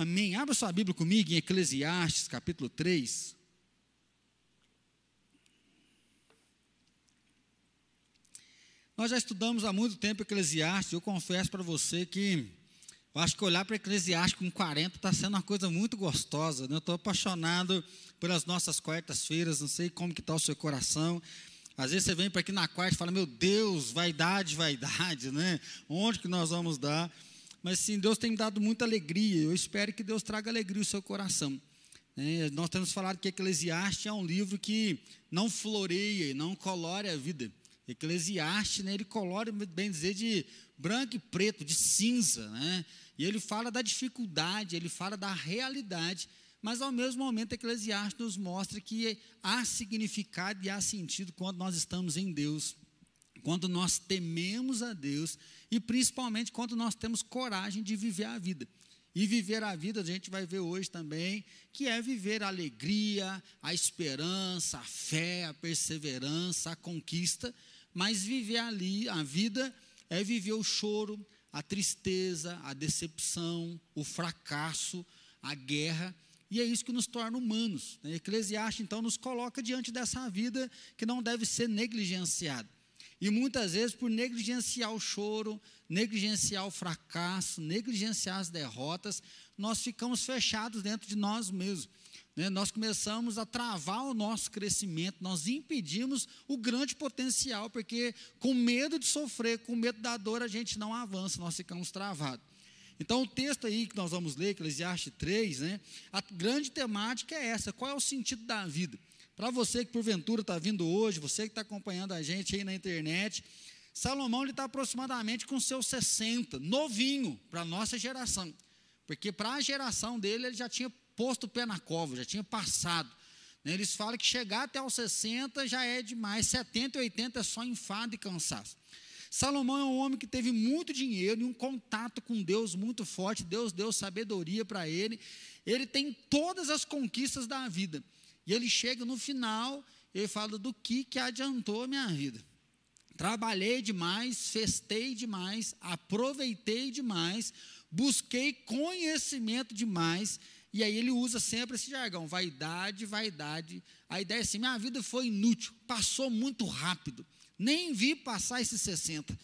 Amém. Abra sua Bíblia comigo em Eclesiastes, capítulo 3. Nós já estudamos há muito tempo Eclesiastes. Eu confesso para você que eu acho que olhar para Eclesiastes com 40 está sendo uma coisa muito gostosa. Né? Eu estou apaixonado pelas nossas quartas-feiras. Não sei como que está o seu coração. Às vezes você vem para aqui na quarta e fala, meu Deus, vaidade, vaidade, né? Onde que nós vamos dar? Mas sim, Deus tem me dado muita alegria. Eu espero que Deus traga alegria ao seu coração. É, nós temos falado que Eclesiastes é um livro que não floreia e não colore a vida. Eclesiastes, né, ele colore, bem dizer, de branco e preto, de cinza, né? E ele fala da dificuldade, ele fala da realidade, mas ao mesmo momento Eclesiastes nos mostra que há significado e há sentido quando nós estamos em Deus, quando nós tememos a Deus e principalmente quando nós temos coragem de viver a vida. E viver a vida, a gente vai ver hoje também, que é viver a alegria, a esperança, a fé, a perseverança, a conquista, mas viver ali, a vida é viver o choro, a tristeza, a decepção, o fracasso, a guerra, e é isso que nos torna humanos. Né? Eclesiastes, então, nos coloca diante dessa vida que não deve ser negligenciada. E muitas vezes, por negligenciar o choro, negligenciar o fracasso, negligenciar as derrotas, nós ficamos fechados dentro de nós mesmos. Né? Nós começamos a travar o nosso crescimento, nós impedimos o grande potencial, porque com medo de sofrer, com medo da dor, a gente não avança, nós ficamos travados. Então, o texto aí que nós vamos ler, Eclesiastes 3, né, a grande temática é essa: qual é o sentido da vida? Para você que porventura está vindo hoje, você que está acompanhando a gente aí na internet, Salomão está aproximadamente com seus 60, novinho para a nossa geração. Porque para a geração dele ele já tinha posto o pé na cova, já tinha passado. Né? Eles falam que chegar até aos 60 já é demais, 70 e 80 é só enfado e cansaço. Salomão é um homem que teve muito dinheiro e um contato com Deus muito forte. Deus deu sabedoria para ele. Ele tem todas as conquistas da vida. E ele chega no final, ele fala do que, que adiantou a minha vida. Trabalhei demais, festei demais, aproveitei demais, busquei conhecimento demais. E aí ele usa sempre esse jargão: vaidade, vaidade. A ideia é assim: minha vida foi inútil, passou muito rápido, nem vi passar esses 60.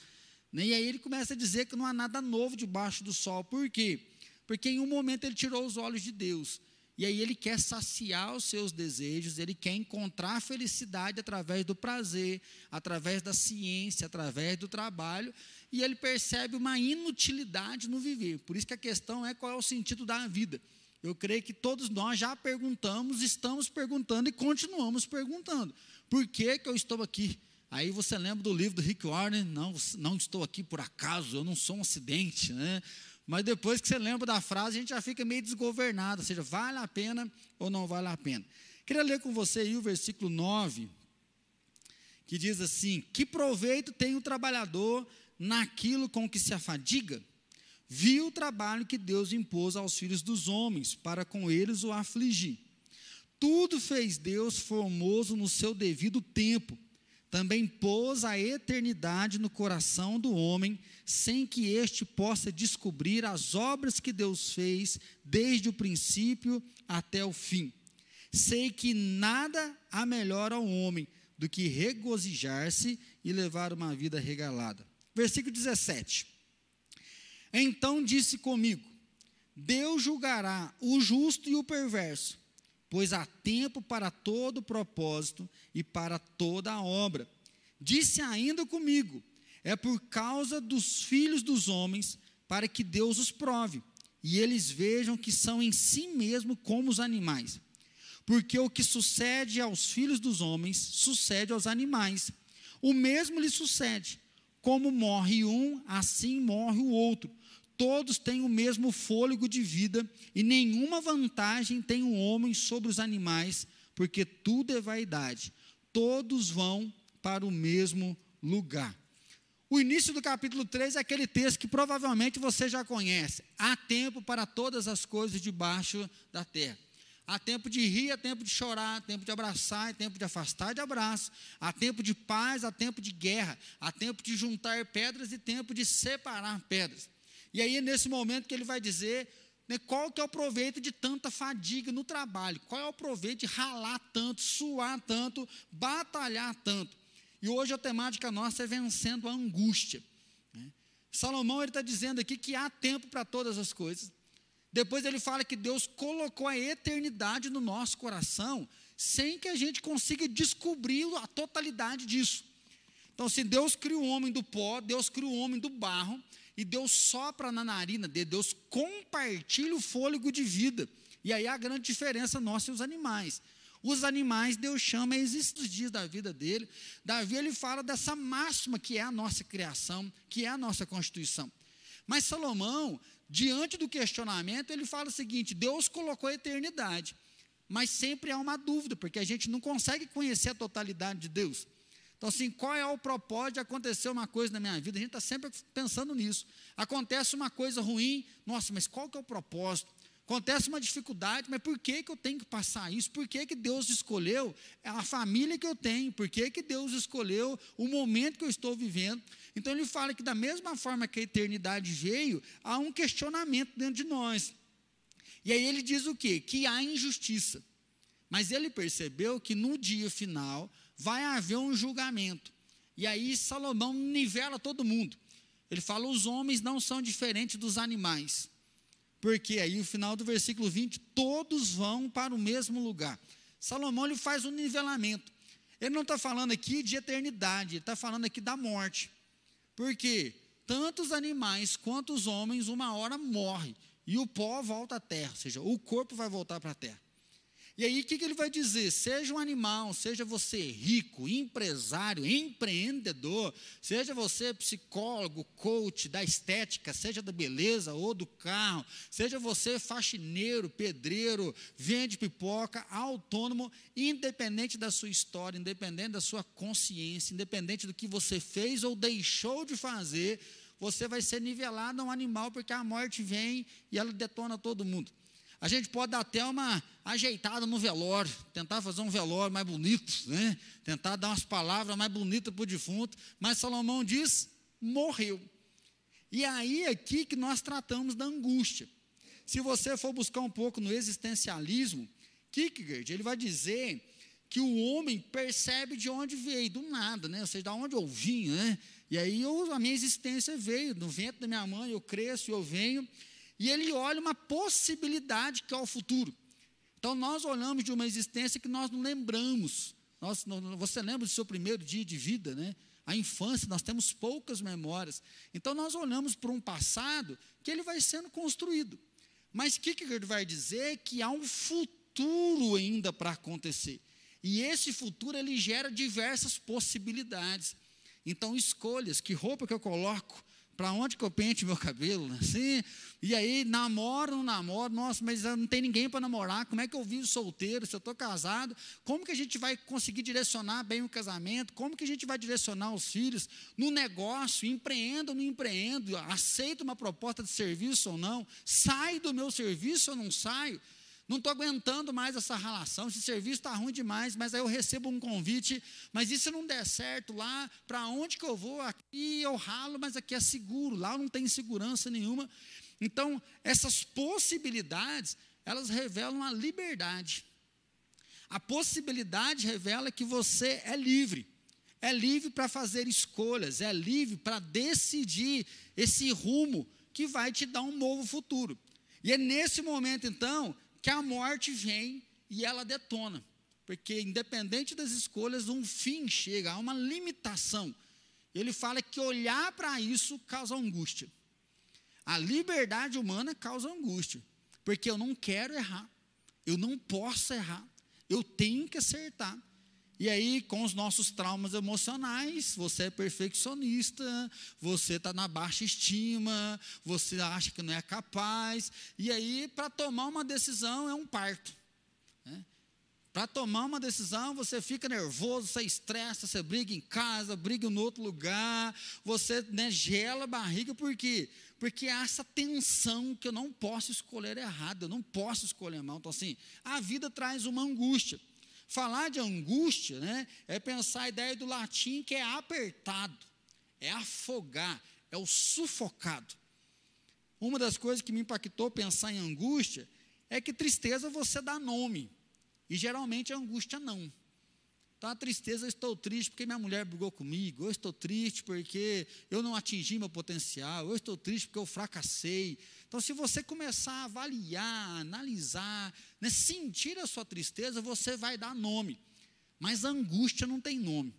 E aí ele começa a dizer que não há nada novo debaixo do sol. Por quê? Porque em um momento ele tirou os olhos de Deus. E aí ele quer saciar os seus desejos, ele quer encontrar felicidade através do prazer, através da ciência, através do trabalho, e ele percebe uma inutilidade no viver. Por isso que a questão é qual é o sentido da vida. Eu creio que todos nós já perguntamos, estamos perguntando e continuamos perguntando. Por que, que eu estou aqui? Aí você lembra do livro do Rick Warren, não, não estou aqui por acaso, eu não sou um acidente, né? Mas depois que você lembra da frase, a gente já fica meio desgovernado, ou seja, vale a pena ou não vale a pena. Queria ler com você aí o versículo 9, que diz assim: Que proveito tem o trabalhador naquilo com que se afadiga? Viu o trabalho que Deus impôs aos filhos dos homens, para com eles o afligir. Tudo fez Deus formoso no seu devido tempo também pôs a eternidade no coração do homem, sem que este possa descobrir as obras que Deus fez desde o princípio até o fim. Sei que nada há melhor ao homem do que regozijar-se e levar uma vida regalada. Versículo 17. Então disse comigo: Deus julgará o justo e o perverso pois há tempo para todo propósito e para toda a obra. Disse ainda comigo: é por causa dos filhos dos homens, para que Deus os prove, e eles vejam que são em si mesmo como os animais. Porque o que sucede aos filhos dos homens, sucede aos animais. O mesmo lhe sucede. Como morre um, assim morre o outro todos têm o mesmo fôlego de vida e nenhuma vantagem tem o homem sobre os animais, porque tudo é vaidade. Todos vão para o mesmo lugar. O início do capítulo 3 é aquele texto que provavelmente você já conhece. Há tempo para todas as coisas debaixo da terra. Há tempo de rir, há tempo de chorar, há tempo de abraçar, há tempo de afastar de abraço. Há tempo de paz, há tempo de guerra. Há tempo de juntar pedras e tempo de separar pedras. E aí, nesse momento que ele vai dizer, né, qual que é o proveito de tanta fadiga no trabalho? Qual é o proveito de ralar tanto, suar tanto, batalhar tanto? E hoje a temática nossa é vencendo a angústia. Né? Salomão está dizendo aqui que há tempo para todas as coisas. Depois ele fala que Deus colocou a eternidade no nosso coração, sem que a gente consiga descobrir a totalidade disso. Então, se Deus cria o homem do pó, Deus cria o homem do barro, e Deus sopra na narina dele, Deus compartilha o fôlego de vida. E aí a grande diferença nossa e os animais. Os animais, Deus chama, existem os dias da vida dele. Davi, ele fala dessa máxima que é a nossa criação, que é a nossa constituição. Mas Salomão, diante do questionamento, ele fala o seguinte: Deus colocou a eternidade, mas sempre há uma dúvida, porque a gente não consegue conhecer a totalidade de Deus. Então, assim, qual é o propósito de acontecer uma coisa na minha vida? A gente está sempre pensando nisso. Acontece uma coisa ruim, nossa, mas qual que é o propósito? Acontece uma dificuldade, mas por que, que eu tenho que passar isso? Por que, que Deus escolheu a família que eu tenho? Por que, que Deus escolheu o momento que eu estou vivendo? Então ele fala que da mesma forma que a eternidade veio, há um questionamento dentro de nós. E aí ele diz o quê? Que há injustiça. Mas ele percebeu que no dia final vai haver um julgamento. E aí Salomão nivela todo mundo. Ele fala: os homens não são diferentes dos animais. Porque aí, no final do versículo 20, todos vão para o mesmo lugar. Salomão ele faz um nivelamento. Ele não está falando aqui de eternidade, ele está falando aqui da morte. Porque tanto os animais quanto os homens, uma hora morre e o pó volta à terra, ou seja, o corpo vai voltar para a terra. E aí, o que, que ele vai dizer? Seja um animal, seja você rico, empresário, empreendedor, seja você psicólogo, coach da estética, seja da beleza ou do carro, seja você faxineiro, pedreiro, vende pipoca, autônomo, independente da sua história, independente da sua consciência, independente do que você fez ou deixou de fazer, você vai ser nivelado a um animal, porque a morte vem e ela detona todo mundo. A gente pode dar até uma ajeitada no velório, tentar fazer um velório mais bonito, né? tentar dar umas palavras mais bonitas para o defunto, mas Salomão diz: morreu. E aí é aqui que nós tratamos da angústia. Se você for buscar um pouco no existencialismo, Kierkegaard, ele vai dizer que o homem percebe de onde veio, do nada, né? ou seja, de onde eu vim, né? E aí eu, a minha existência veio, no vento da minha mãe, eu cresço, eu venho, e ele olha uma possibilidade que é o futuro. Então nós olhamos de uma existência que nós não lembramos. Nós, você lembra do seu primeiro dia de vida, né? A infância, nós temos poucas memórias. Então nós olhamos para um passado que ele vai sendo construído. Mas o que ele vai dizer? Que há um futuro ainda para acontecer. E esse futuro ele gera diversas possibilidades. Então, escolhas, que roupa que eu coloco, para onde que eu pente meu cabelo, assim, e aí namoro, não namoro, nossa, mas não tem ninguém para namorar, como é que eu vivo solteiro, se eu estou casado, como que a gente vai conseguir direcionar bem o casamento, como que a gente vai direcionar os filhos no negócio, empreendo ou não empreendo, aceito uma proposta de serviço ou não, saio do meu serviço ou não saio, não estou aguentando mais essa relação, esse serviço está ruim demais, mas aí eu recebo um convite, mas e se não der certo lá, para onde que eu vou? Aqui eu ralo, mas aqui é seguro, lá não tem segurança nenhuma. Então, essas possibilidades, elas revelam a liberdade. A possibilidade revela que você é livre. É livre para fazer escolhas, é livre para decidir esse rumo que vai te dar um novo futuro. E é nesse momento, então, que a morte vem e ela detona. Porque, independente das escolhas, um fim chega, há uma limitação. Ele fala que olhar para isso causa angústia. A liberdade humana causa angústia. Porque eu não quero errar, eu não posso errar, eu tenho que acertar. E aí, com os nossos traumas emocionais, você é perfeccionista, você está na baixa estima, você acha que não é capaz. E aí, para tomar uma decisão, é um parto. Né? Para tomar uma decisão, você fica nervoso, você estressa, você briga em casa, briga em outro lugar, você né, gela a barriga, por quê? Porque há essa tensão que eu não posso escolher errado, eu não posso escolher mal. Então, assim, a vida traz uma angústia. Falar de angústia né, é pensar a ideia do latim que é apertado, é afogar, é o sufocado. uma das coisas que me impactou pensar em angústia é que tristeza você dá nome, e geralmente angústia não. Então, a tristeza, eu estou triste porque minha mulher brigou comigo, eu estou triste porque eu não atingi meu potencial, eu estou triste porque eu fracassei. Então, se você começar a avaliar, analisar, né, sentir a sua tristeza, você vai dar nome. Mas a angústia não tem nome.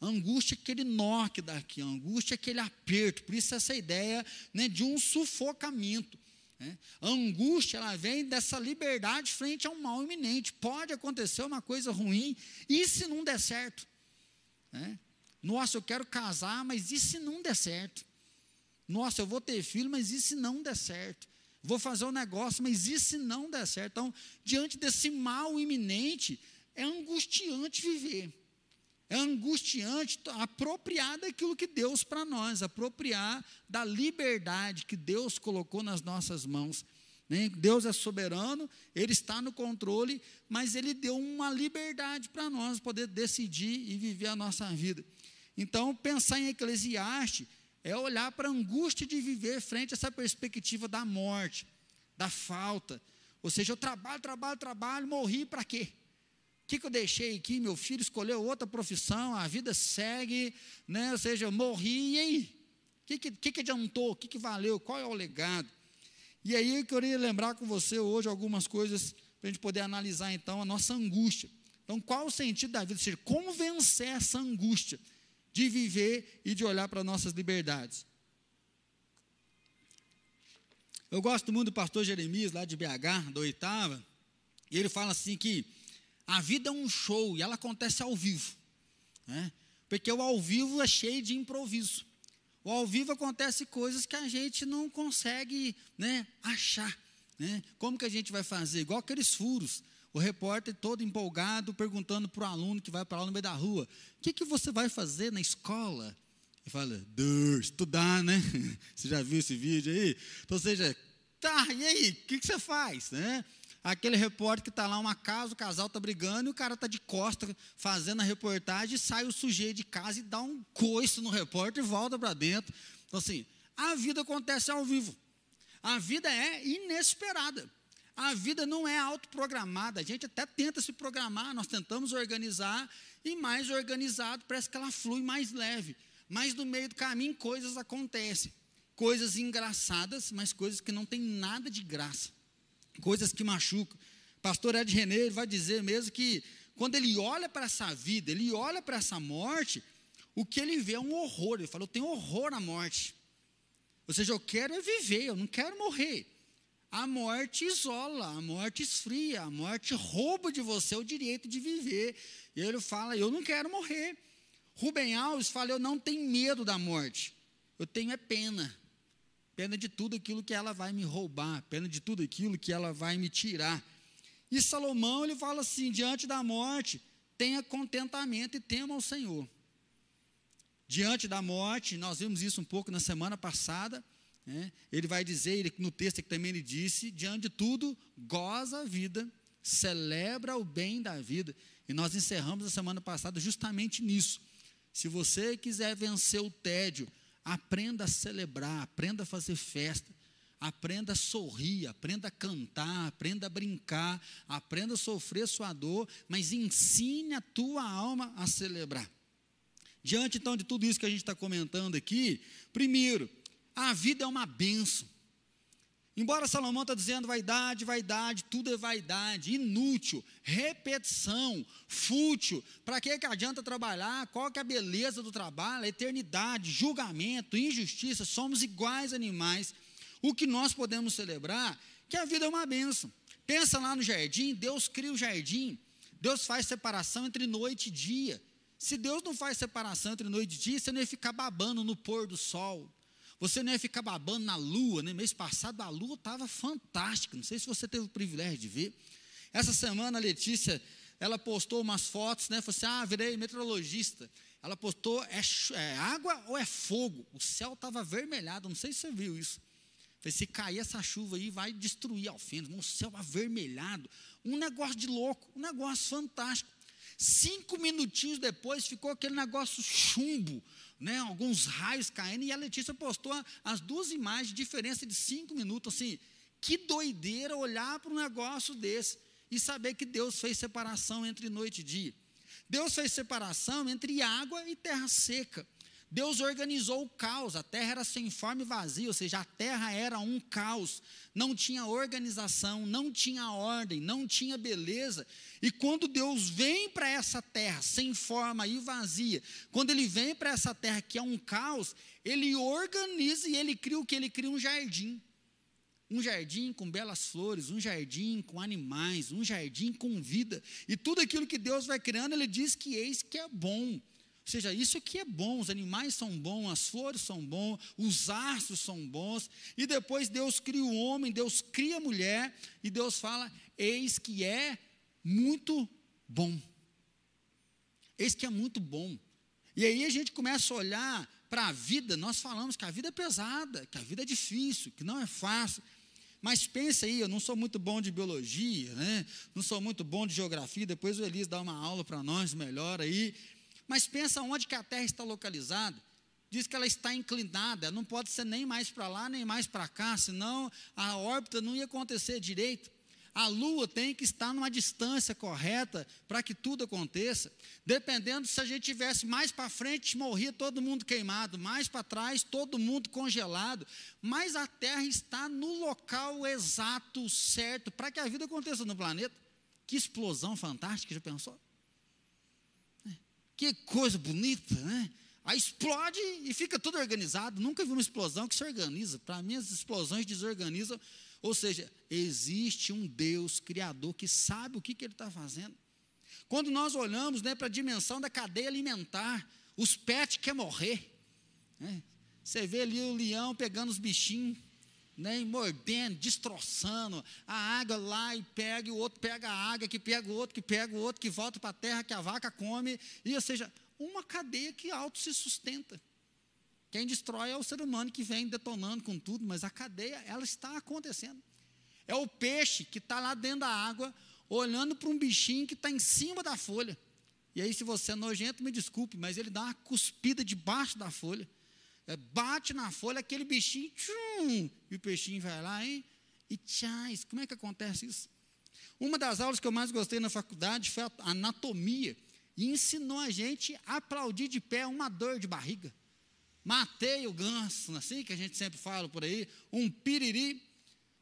A angústia é aquele nó que dá aqui, a angústia é aquele aperto. Por isso, essa ideia né, de um sufocamento. Né? A angústia ela vem dessa liberdade frente a um mal iminente. Pode acontecer uma coisa ruim, e se não der certo? Né? Nossa, eu quero casar, mas e se não der certo? Nossa, eu vou ter filho, mas e se não der certo? Vou fazer um negócio, mas e se não der certo? Então, diante desse mal iminente, é angustiante viver. É angustiante apropriar daquilo que Deus para nós, apropriar da liberdade que Deus colocou nas nossas mãos. Né? Deus é soberano, Ele está no controle, mas Ele deu uma liberdade para nós poder decidir e viver a nossa vida. Então, pensar em Eclesiastes é olhar para a angústia de viver frente a essa perspectiva da morte, da falta. Ou seja, eu trabalho, trabalho, trabalho, morri para quê? Que, que eu deixei aqui? Meu filho escolheu outra profissão, a vida segue, né? ou seja, eu morri, e aí? O que, que, que, adiantou? O que, que valeu? Qual é o legado? E aí eu queria lembrar com você hoje algumas coisas para a gente poder analisar então a nossa angústia. Então, qual o sentido da vida? Ou seja, como vencer essa angústia de viver e de olhar para nossas liberdades? Eu gosto muito do pastor Jeremias, lá de BH, da oitava, e ele fala assim que a vida é um show e ela acontece ao vivo. Né? Porque o ao vivo é cheio de improviso. O ao vivo acontece coisas que a gente não consegue né, achar. Né? Como que a gente vai fazer? Igual aqueles furos. O repórter todo empolgado, perguntando para o aluno que vai para lá no meio da rua: o que, que você vai fazer na escola? Ele fala, estudar, né? Você já viu esse vídeo aí? Então, ou seja, tá, e aí, o que, que você faz? Né? Aquele repórter que está lá uma casa, o casal está brigando e o cara está de costa fazendo a reportagem, sai o sujeito de casa e dá um coice no repórter e volta para dentro. Então, assim, a vida acontece ao vivo. A vida é inesperada. A vida não é autoprogramada. A gente até tenta se programar, nós tentamos organizar, e mais organizado parece que ela flui mais leve. Mas no meio do caminho coisas acontecem. Coisas engraçadas, mas coisas que não têm nada de graça coisas que machucam. Pastor Ed René vai dizer mesmo que quando ele olha para essa vida, ele olha para essa morte, o que ele vê é um horror. Ele fala: Eu tenho horror à morte. Ou seja, eu quero é viver, eu não quero morrer. A morte isola, a morte esfria, a morte rouba de você o direito de viver. E ele fala: Eu não quero morrer. Rubem Alves fala: Eu não tenho medo da morte, eu tenho é pena pena de tudo aquilo que ela vai me roubar, pena de tudo aquilo que ela vai me tirar. E Salomão, ele fala assim: diante da morte, tenha contentamento e tema ao Senhor. Diante da morte, nós vimos isso um pouco na semana passada, né? ele vai dizer, ele, no texto que também ele disse: diante de tudo, goza a vida, celebra o bem da vida. E nós encerramos a semana passada justamente nisso. Se você quiser vencer o tédio, Aprenda a celebrar, aprenda a fazer festa, aprenda a sorrir, aprenda a cantar, aprenda a brincar, aprenda a sofrer sua dor, mas ensine a tua alma a celebrar. Diante então de tudo isso que a gente está comentando aqui, primeiro, a vida é uma benção. Embora Salomão está dizendo vaidade, vaidade, tudo é vaidade, inútil, repetição, fútil, para que, que adianta trabalhar? Qual que é a beleza do trabalho? A eternidade, julgamento, injustiça, somos iguais animais. O que nós podemos celebrar? Que a vida é uma benção. Pensa lá no jardim, Deus cria o jardim, Deus faz separação entre noite e dia. Se Deus não faz separação entre noite e dia, você não ia ficar babando no pôr do sol, você não ia ficar babando na lua, né? Mês passado a lua estava fantástica. Não sei se você teve o privilégio de ver. Essa semana a Letícia, ela postou umas fotos, né? Falou assim: ah, virei meteorologista. Ela postou: é, é água ou é fogo? O céu estava avermelhado. Não sei se você viu isso. Falei, se cair essa chuva aí, vai destruir Alfenas. Um céu avermelhado. Um negócio de louco, um negócio fantástico. Cinco minutinhos depois ficou aquele negócio chumbo, né, alguns raios caindo, e a Letícia postou as duas imagens, diferença de cinco minutos, assim, que doideira olhar para um negócio desse e saber que Deus fez separação entre noite e dia. Deus fez separação entre água e terra seca. Deus organizou o caos, a terra era sem forma e vazia, ou seja, a terra era um caos, não tinha organização, não tinha ordem, não tinha beleza. E quando Deus vem para essa terra sem forma e vazia, quando Ele vem para essa terra que é um caos, Ele organiza e Ele cria o que? Ele cria um jardim. Um jardim com belas flores, um jardim com animais, um jardim com vida. E tudo aquilo que Deus vai criando, Ele diz que eis que é bom. Seja, isso aqui é bom, os animais são bons, as flores são bons, os astros são bons, e depois Deus cria o homem, Deus cria a mulher, e Deus fala: eis que é muito bom. Eis que é muito bom. E aí a gente começa a olhar para a vida, nós falamos que a vida é pesada, que a vida é difícil, que não é fácil. Mas pensa aí, eu não sou muito bom de biologia, né? não sou muito bom de geografia, depois o Elias dá uma aula para nós melhor aí. Mas pensa onde que a Terra está localizada. Diz que ela está inclinada, não pode ser nem mais para lá, nem mais para cá, senão a órbita não ia acontecer direito. A Lua tem que estar numa distância correta para que tudo aconteça. Dependendo se a gente tivesse mais para frente, morria todo mundo queimado, mais para trás, todo mundo congelado. Mas a Terra está no local exato, certo, para que a vida aconteça no planeta. Que explosão fantástica, já pensou? Que coisa bonita, né? Aí explode e fica tudo organizado. Nunca vi uma explosão que se organiza. Para mim, as explosões desorganizam. Ou seja, existe um Deus criador que sabe o que, que ele está fazendo. Quando nós olhamos né, para a dimensão da cadeia alimentar, os pets querem morrer. Né? Você vê ali o leão pegando os bichinhos, né, mordendo, destroçando, a água lá e pega, e o outro pega a água, que pega o outro, que pega o outro, que volta para a terra, que a vaca come, e ou seja, uma cadeia que auto se sustenta. Quem destrói é o ser humano que vem detonando com tudo, mas a cadeia, ela está acontecendo. É o peixe que está lá dentro da água, olhando para um bichinho que está em cima da folha. E aí, se você é nojento, me desculpe, mas ele dá uma cuspida debaixo da folha. É, bate na folha, aquele bichinho, tchum, e o peixinho vai lá, hein? E tchais, como é que acontece isso? Uma das aulas que eu mais gostei na faculdade foi a anatomia, e ensinou a gente a aplaudir de pé uma dor de barriga. Matei o ganso, assim que a gente sempre fala por aí, um piriri.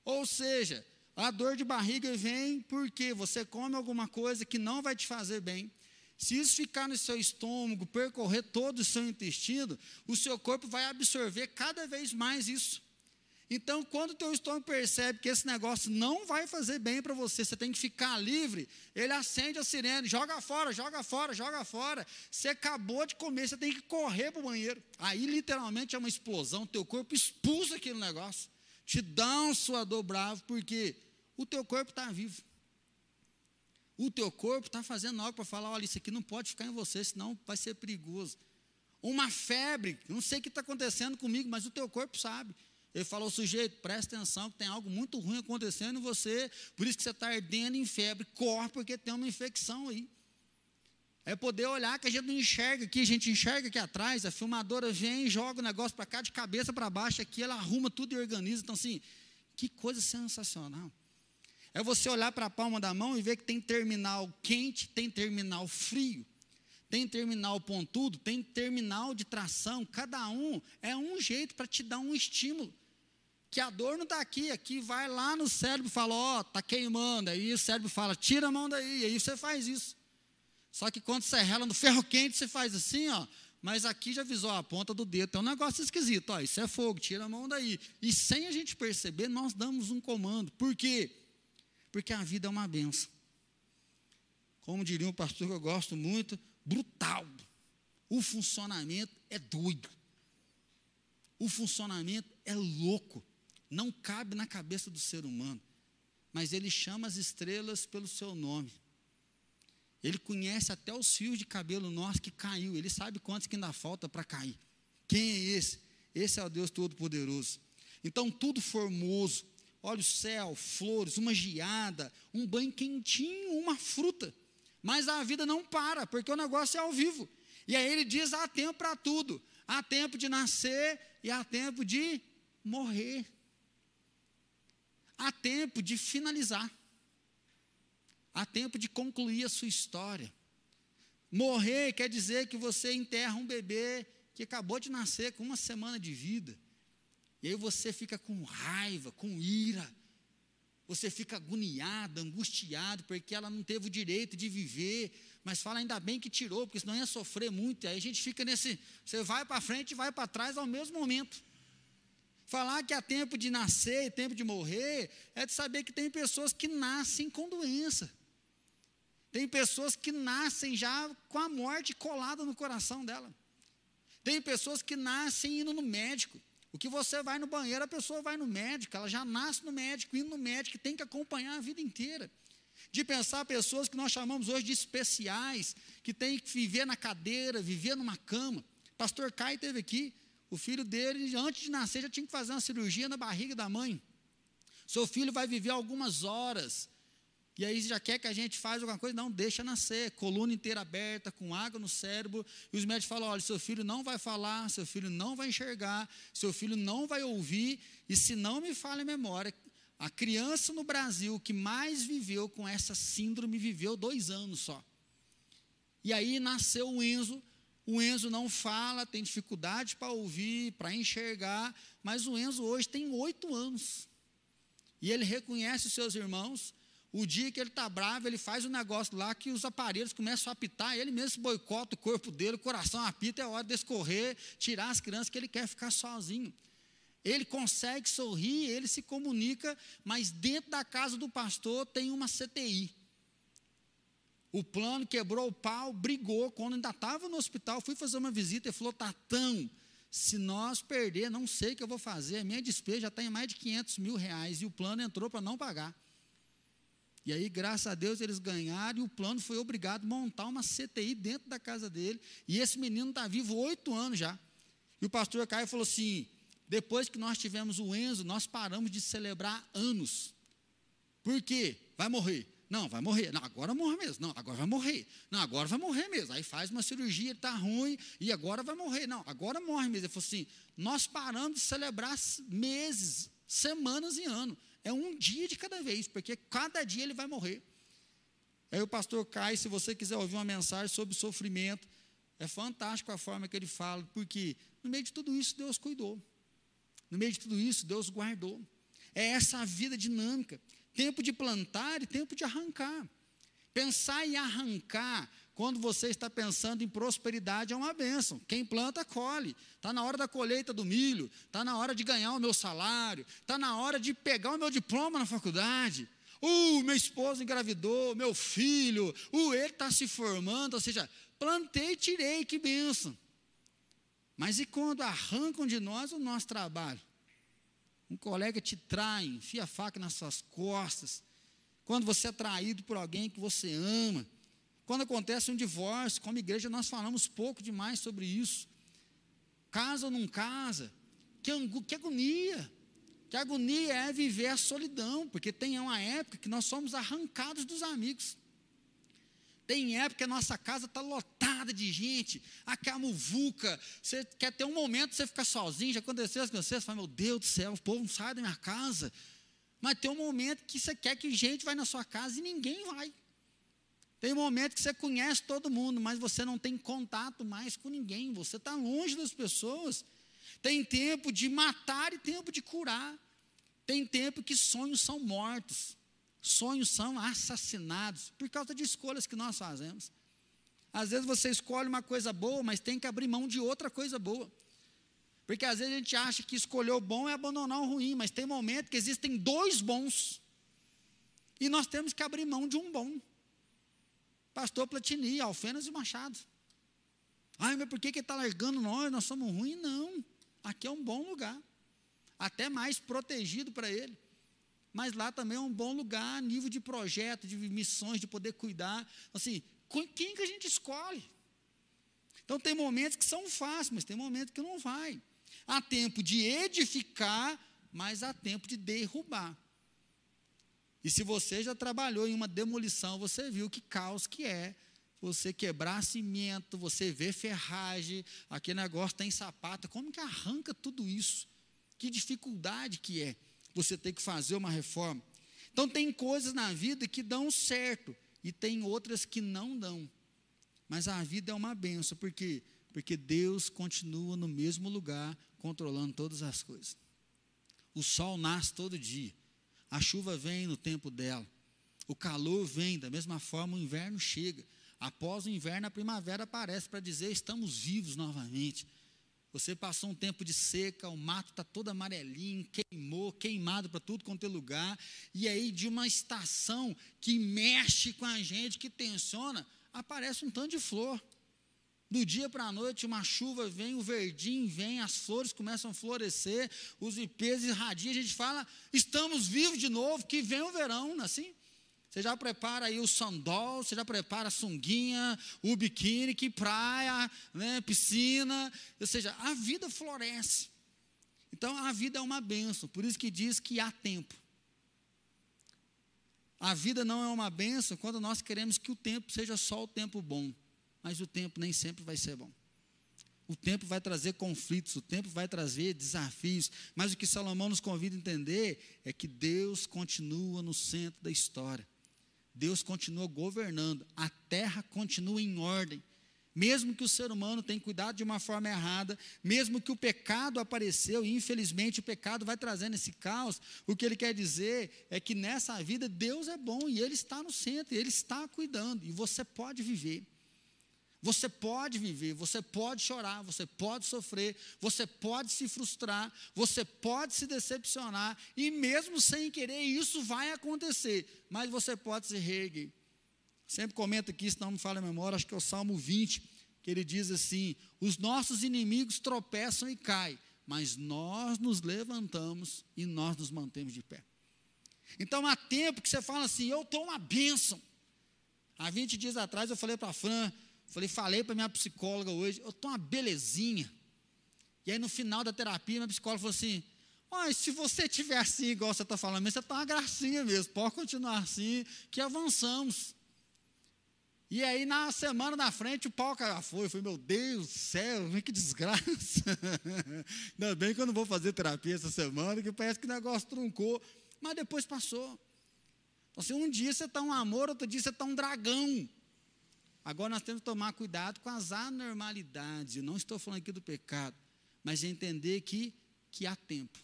Ou seja, a dor de barriga vem porque você come alguma coisa que não vai te fazer bem, se isso ficar no seu estômago, percorrer todo o seu intestino, o seu corpo vai absorver cada vez mais isso. Então, quando o teu estômago percebe que esse negócio não vai fazer bem para você, você tem que ficar livre, ele acende a sirene, joga fora, joga fora, joga fora. Você acabou de comer, você tem que correr para o banheiro. Aí, literalmente, é uma explosão, teu corpo expulsa aquele negócio, te dá um suador bravo, porque o teu corpo está vivo. O teu corpo está fazendo algo para falar: olha, isso aqui não pode ficar em você, senão vai ser perigoso. Uma febre, não sei o que está acontecendo comigo, mas o teu corpo sabe. Ele falou, sujeito, presta atenção que tem algo muito ruim acontecendo em você, por isso que você está ardendo em febre, corre porque tem uma infecção aí. É poder olhar que a gente não enxerga aqui, a gente enxerga aqui atrás, a filmadora vem joga o negócio para cá, de cabeça para baixo aqui, ela arruma tudo e organiza. Então, assim, que coisa sensacional. É você olhar para a palma da mão e ver que tem terminal quente, tem terminal frio, tem terminal pontudo, tem terminal de tração. Cada um é um jeito para te dar um estímulo. Que a dor não está aqui, aqui vai lá no cérebro e fala, ó, oh, está queimando. Aí o cérebro fala, tira a mão daí, e aí você faz isso. Só que quando você rela no ferro quente, você faz assim, ó, mas aqui já avisou a ponta do dedo, tem um negócio esquisito, ó, isso é fogo, tira a mão daí. E sem a gente perceber, nós damos um comando. Por quê? Porque a vida é uma benção. Como diria um pastor que eu gosto muito, brutal. O funcionamento é doido. O funcionamento é louco. Não cabe na cabeça do ser humano. Mas ele chama as estrelas pelo seu nome. Ele conhece até os fios de cabelo nosso que caiu. Ele sabe quantos que ainda falta para cair. Quem é esse? Esse é o Deus Todo-Poderoso. Então, tudo formoso, olha o céu, flores, uma geada, um banho quentinho, uma fruta. Mas a vida não para, porque o negócio é ao vivo. E aí ele diz: há tempo para tudo. Há tempo de nascer e há tempo de morrer. Há tempo de finalizar. Há tempo de concluir a sua história. Morrer quer dizer que você enterra um bebê que acabou de nascer com uma semana de vida. E aí você fica com raiva, com ira. Você fica agoniado, angustiado, porque ela não teve o direito de viver. Mas fala ainda bem que tirou, porque senão ia sofrer muito. Aí a gente fica nesse. Você vai para frente e vai para trás ao mesmo momento. Falar que há tempo de nascer e tempo de morrer é de saber que tem pessoas que nascem com doença. Tem pessoas que nascem já com a morte colada no coração dela. Tem pessoas que nascem indo no médico. O que você vai no banheiro, a pessoa vai no médico, ela já nasce no médico, indo no médico, tem que acompanhar a vida inteira. De pensar pessoas que nós chamamos hoje de especiais, que tem que viver na cadeira, viver numa cama. Pastor Caio teve aqui, o filho dele, antes de nascer, já tinha que fazer uma cirurgia na barriga da mãe. Seu filho vai viver algumas horas e aí já quer que a gente faça alguma coisa? Não, deixa nascer, coluna inteira aberta, com água no cérebro. E os médicos falam: olha, seu filho não vai falar, seu filho não vai enxergar, seu filho não vai ouvir. E se não me falha a memória, a criança no Brasil que mais viveu com essa síndrome viveu dois anos só. E aí nasceu o Enzo. O Enzo não fala, tem dificuldade para ouvir, para enxergar, mas o Enzo hoje tem oito anos. E ele reconhece os seus irmãos, o dia que ele está bravo, ele faz um negócio lá que os aparelhos começam a apitar, ele mesmo boicota o corpo dele, o coração apita, é hora de escorrer, tirar as crianças que ele quer ficar sozinho. Ele consegue sorrir, ele se comunica, mas dentro da casa do pastor tem uma CTI. O plano quebrou o pau, brigou, quando ainda estava no hospital, fui fazer uma visita e falou: Tatão, se nós perder, não sei o que eu vou fazer, a minha despesa já está em mais de 500 mil reais e o plano entrou para não pagar. E aí, graças a Deus, eles ganharam e o plano foi obrigado a montar uma CTI dentro da casa dele. E esse menino está vivo oito anos já. E o pastor Caio falou assim: depois que nós tivemos o Enzo, nós paramos de celebrar anos. Por quê? Vai morrer. Não, vai morrer. Não, agora morre mesmo. Não, agora vai morrer. Não, agora vai morrer mesmo. Aí faz uma cirurgia, está ruim, e agora vai morrer. Não, agora morre mesmo. Ele falou assim: nós paramos de celebrar meses, semanas e anos. É um dia de cada vez, porque cada dia ele vai morrer. Aí o pastor Caio, se você quiser ouvir uma mensagem sobre sofrimento, é fantástico a forma que ele fala, porque no meio de tudo isso Deus cuidou. No meio de tudo isso Deus guardou. É essa a vida dinâmica. Tempo de plantar e tempo de arrancar. Pensar em arrancar quando você está pensando em prosperidade, é uma bênção. Quem planta, colhe. Está na hora da colheita do milho, está na hora de ganhar o meu salário, está na hora de pegar o meu diploma na faculdade. Uh, meu esposo engravidou, meu filho, uh, ele está se formando, ou seja, plantei e tirei, que bênção. Mas e quando arrancam de nós o nosso trabalho? Um colega te trai, enfia a faca nas suas costas. Quando você é traído por alguém que você ama quando acontece um divórcio, como igreja, nós falamos pouco demais sobre isso. Casa ou não casa? Que, que agonia! Que agonia é viver a solidão, porque tem uma época que nós somos arrancados dos amigos. Tem época que a nossa casa está lotada de gente, aquela muvuca, você quer ter um momento você ficar sozinho, já aconteceu com vocês, você fala, meu Deus do céu, o povo não sai da minha casa. Mas tem um momento que você quer que gente vai na sua casa e ninguém vai. Tem momento que você conhece todo mundo, mas você não tem contato mais com ninguém, você está longe das pessoas. Tem tempo de matar e tempo de curar. Tem tempo que sonhos são mortos, sonhos são assassinados por causa de escolhas que nós fazemos. Às vezes você escolhe uma coisa boa, mas tem que abrir mão de outra coisa boa. Porque às vezes a gente acha que escolher o bom é abandonar o ruim, mas tem momento que existem dois bons. E nós temos que abrir mão de um bom. Pastor Platini, Alfenas e Machado. Ai, mas por que, ele está largando nós? Nós somos ruins? Não. Aqui é um bom lugar. Até mais protegido para ele. Mas lá também é um bom lugar, nível de projeto, de missões, de poder cuidar. Assim, quem que a gente escolhe? Então tem momentos que são fáceis, mas tem momentos que não vai. Há tempo de edificar, mas há tempo de derrubar. E se você já trabalhou em uma demolição, você viu que caos que é você quebrar cimento, você ver ferragem, aquele negócio tem sapato, como que arranca tudo isso? Que dificuldade que é você ter que fazer uma reforma. Então tem coisas na vida que dão certo e tem outras que não dão. Mas a vida é uma benção, por quê? Porque Deus continua no mesmo lugar, controlando todas as coisas. O sol nasce todo dia, a chuva vem no tempo dela, o calor vem, da mesma forma o inverno chega. Após o inverno, a primavera aparece para dizer: estamos vivos novamente. Você passou um tempo de seca, o mato está todo amarelinho, queimou, queimado para tudo quanto é lugar. E aí, de uma estação que mexe com a gente, que tensiona, aparece um tanto de flor. Do dia para a noite, uma chuva vem, o verdinho vem, as flores começam a florescer, os ipês irradiam, a gente fala, estamos vivos de novo, que vem o verão, não é assim? Você já prepara aí o sandol, você já prepara a sunguinha, o biquíni, que praia, né, piscina. Ou seja, a vida floresce. Então a vida é uma benção, por isso que diz que há tempo. A vida não é uma benção quando nós queremos que o tempo seja só o tempo bom, mas o tempo nem sempre vai ser bom. O tempo vai trazer conflitos, o tempo vai trazer desafios, mas o que Salomão nos convida a entender é que Deus continua no centro da história. Deus continua governando, a terra continua em ordem. Mesmo que o ser humano tenha cuidado de uma forma errada, mesmo que o pecado apareceu, e infelizmente o pecado vai trazendo esse caos, o que ele quer dizer é que nessa vida Deus é bom e Ele está no centro, Ele está cuidando, e você pode viver. Você pode viver, você pode chorar, você pode sofrer, você pode se frustrar, você pode se decepcionar, e mesmo sem querer, isso vai acontecer, mas você pode se reerguer. Sempre comento aqui, se não me falha a memória, acho que é o Salmo 20, que ele diz assim: Os nossos inimigos tropeçam e caem, mas nós nos levantamos e nós nos mantemos de pé. Então há tempo que você fala assim: Eu estou uma bênção. Há 20 dias atrás eu falei para a Fran, Falei, falei para minha psicóloga hoje, eu estou uma belezinha. E aí no final da terapia, minha psicóloga falou assim: Olha, se você tiver assim, igual você está falando, você está uma gracinha mesmo, pode continuar assim, que avançamos. E aí, na semana na frente, o pau cara foi. Eu falei, meu Deus do céu, que desgraça. Ainda bem que eu não vou fazer terapia essa semana, que parece que o negócio truncou. Mas depois passou. Então, assim, um dia você está um amor, outro dia você está um dragão. Agora nós temos que tomar cuidado com as anormalidades. Eu não estou falando aqui do pecado, mas entender que, que há tempo.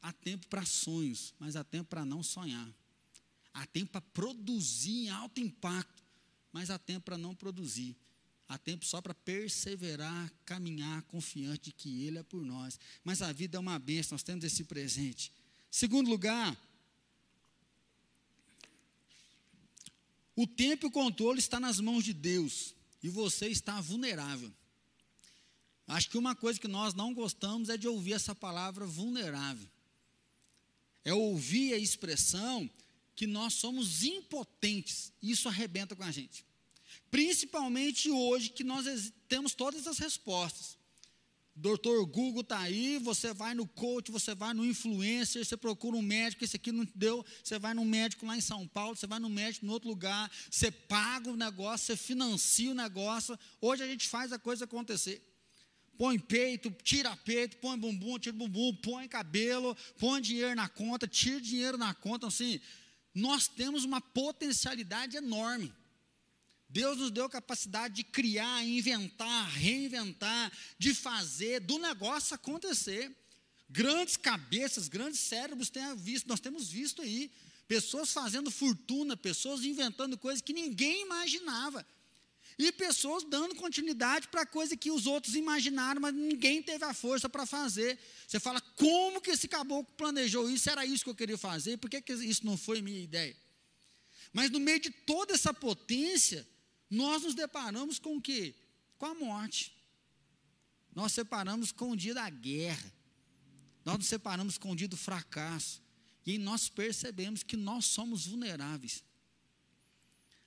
Há tempo para sonhos, mas há tempo para não sonhar. Há tempo para produzir em alto impacto, mas há tempo para não produzir. Há tempo só para perseverar, caminhar confiante de que Ele é por nós. Mas a vida é uma bênção, nós temos esse presente. Segundo lugar, O tempo e o controle está nas mãos de Deus e você está vulnerável. Acho que uma coisa que nós não gostamos é de ouvir essa palavra vulnerável. É ouvir a expressão que nós somos impotentes. Isso arrebenta com a gente. Principalmente hoje que nós temos todas as respostas. Doutor Google está aí, você vai no coach, você vai no influencer, você procura um médico, esse aqui não deu, você vai no médico lá em São Paulo, você vai no médico em outro lugar, você paga o negócio, você financia o negócio. Hoje a gente faz a coisa acontecer. Põe peito, tira peito, põe bumbum, tira bumbum, põe cabelo, põe dinheiro na conta, tira dinheiro na conta. Assim, nós temos uma potencialidade enorme. Deus nos deu capacidade de criar, inventar, reinventar, de fazer, do negócio acontecer. Grandes cabeças, grandes cérebros tem visto, nós temos visto aí. Pessoas fazendo fortuna, pessoas inventando coisas que ninguém imaginava. E pessoas dando continuidade para coisa que os outros imaginaram, mas ninguém teve a força para fazer. Você fala, como que esse caboclo planejou isso? Era isso que eu queria fazer? Por que, que isso não foi minha ideia? Mas no meio de toda essa potência, nós nos deparamos com o quê? Com a morte. Nós separamos com o dia da guerra. Nós nos separamos com o dia do fracasso. E nós percebemos que nós somos vulneráveis.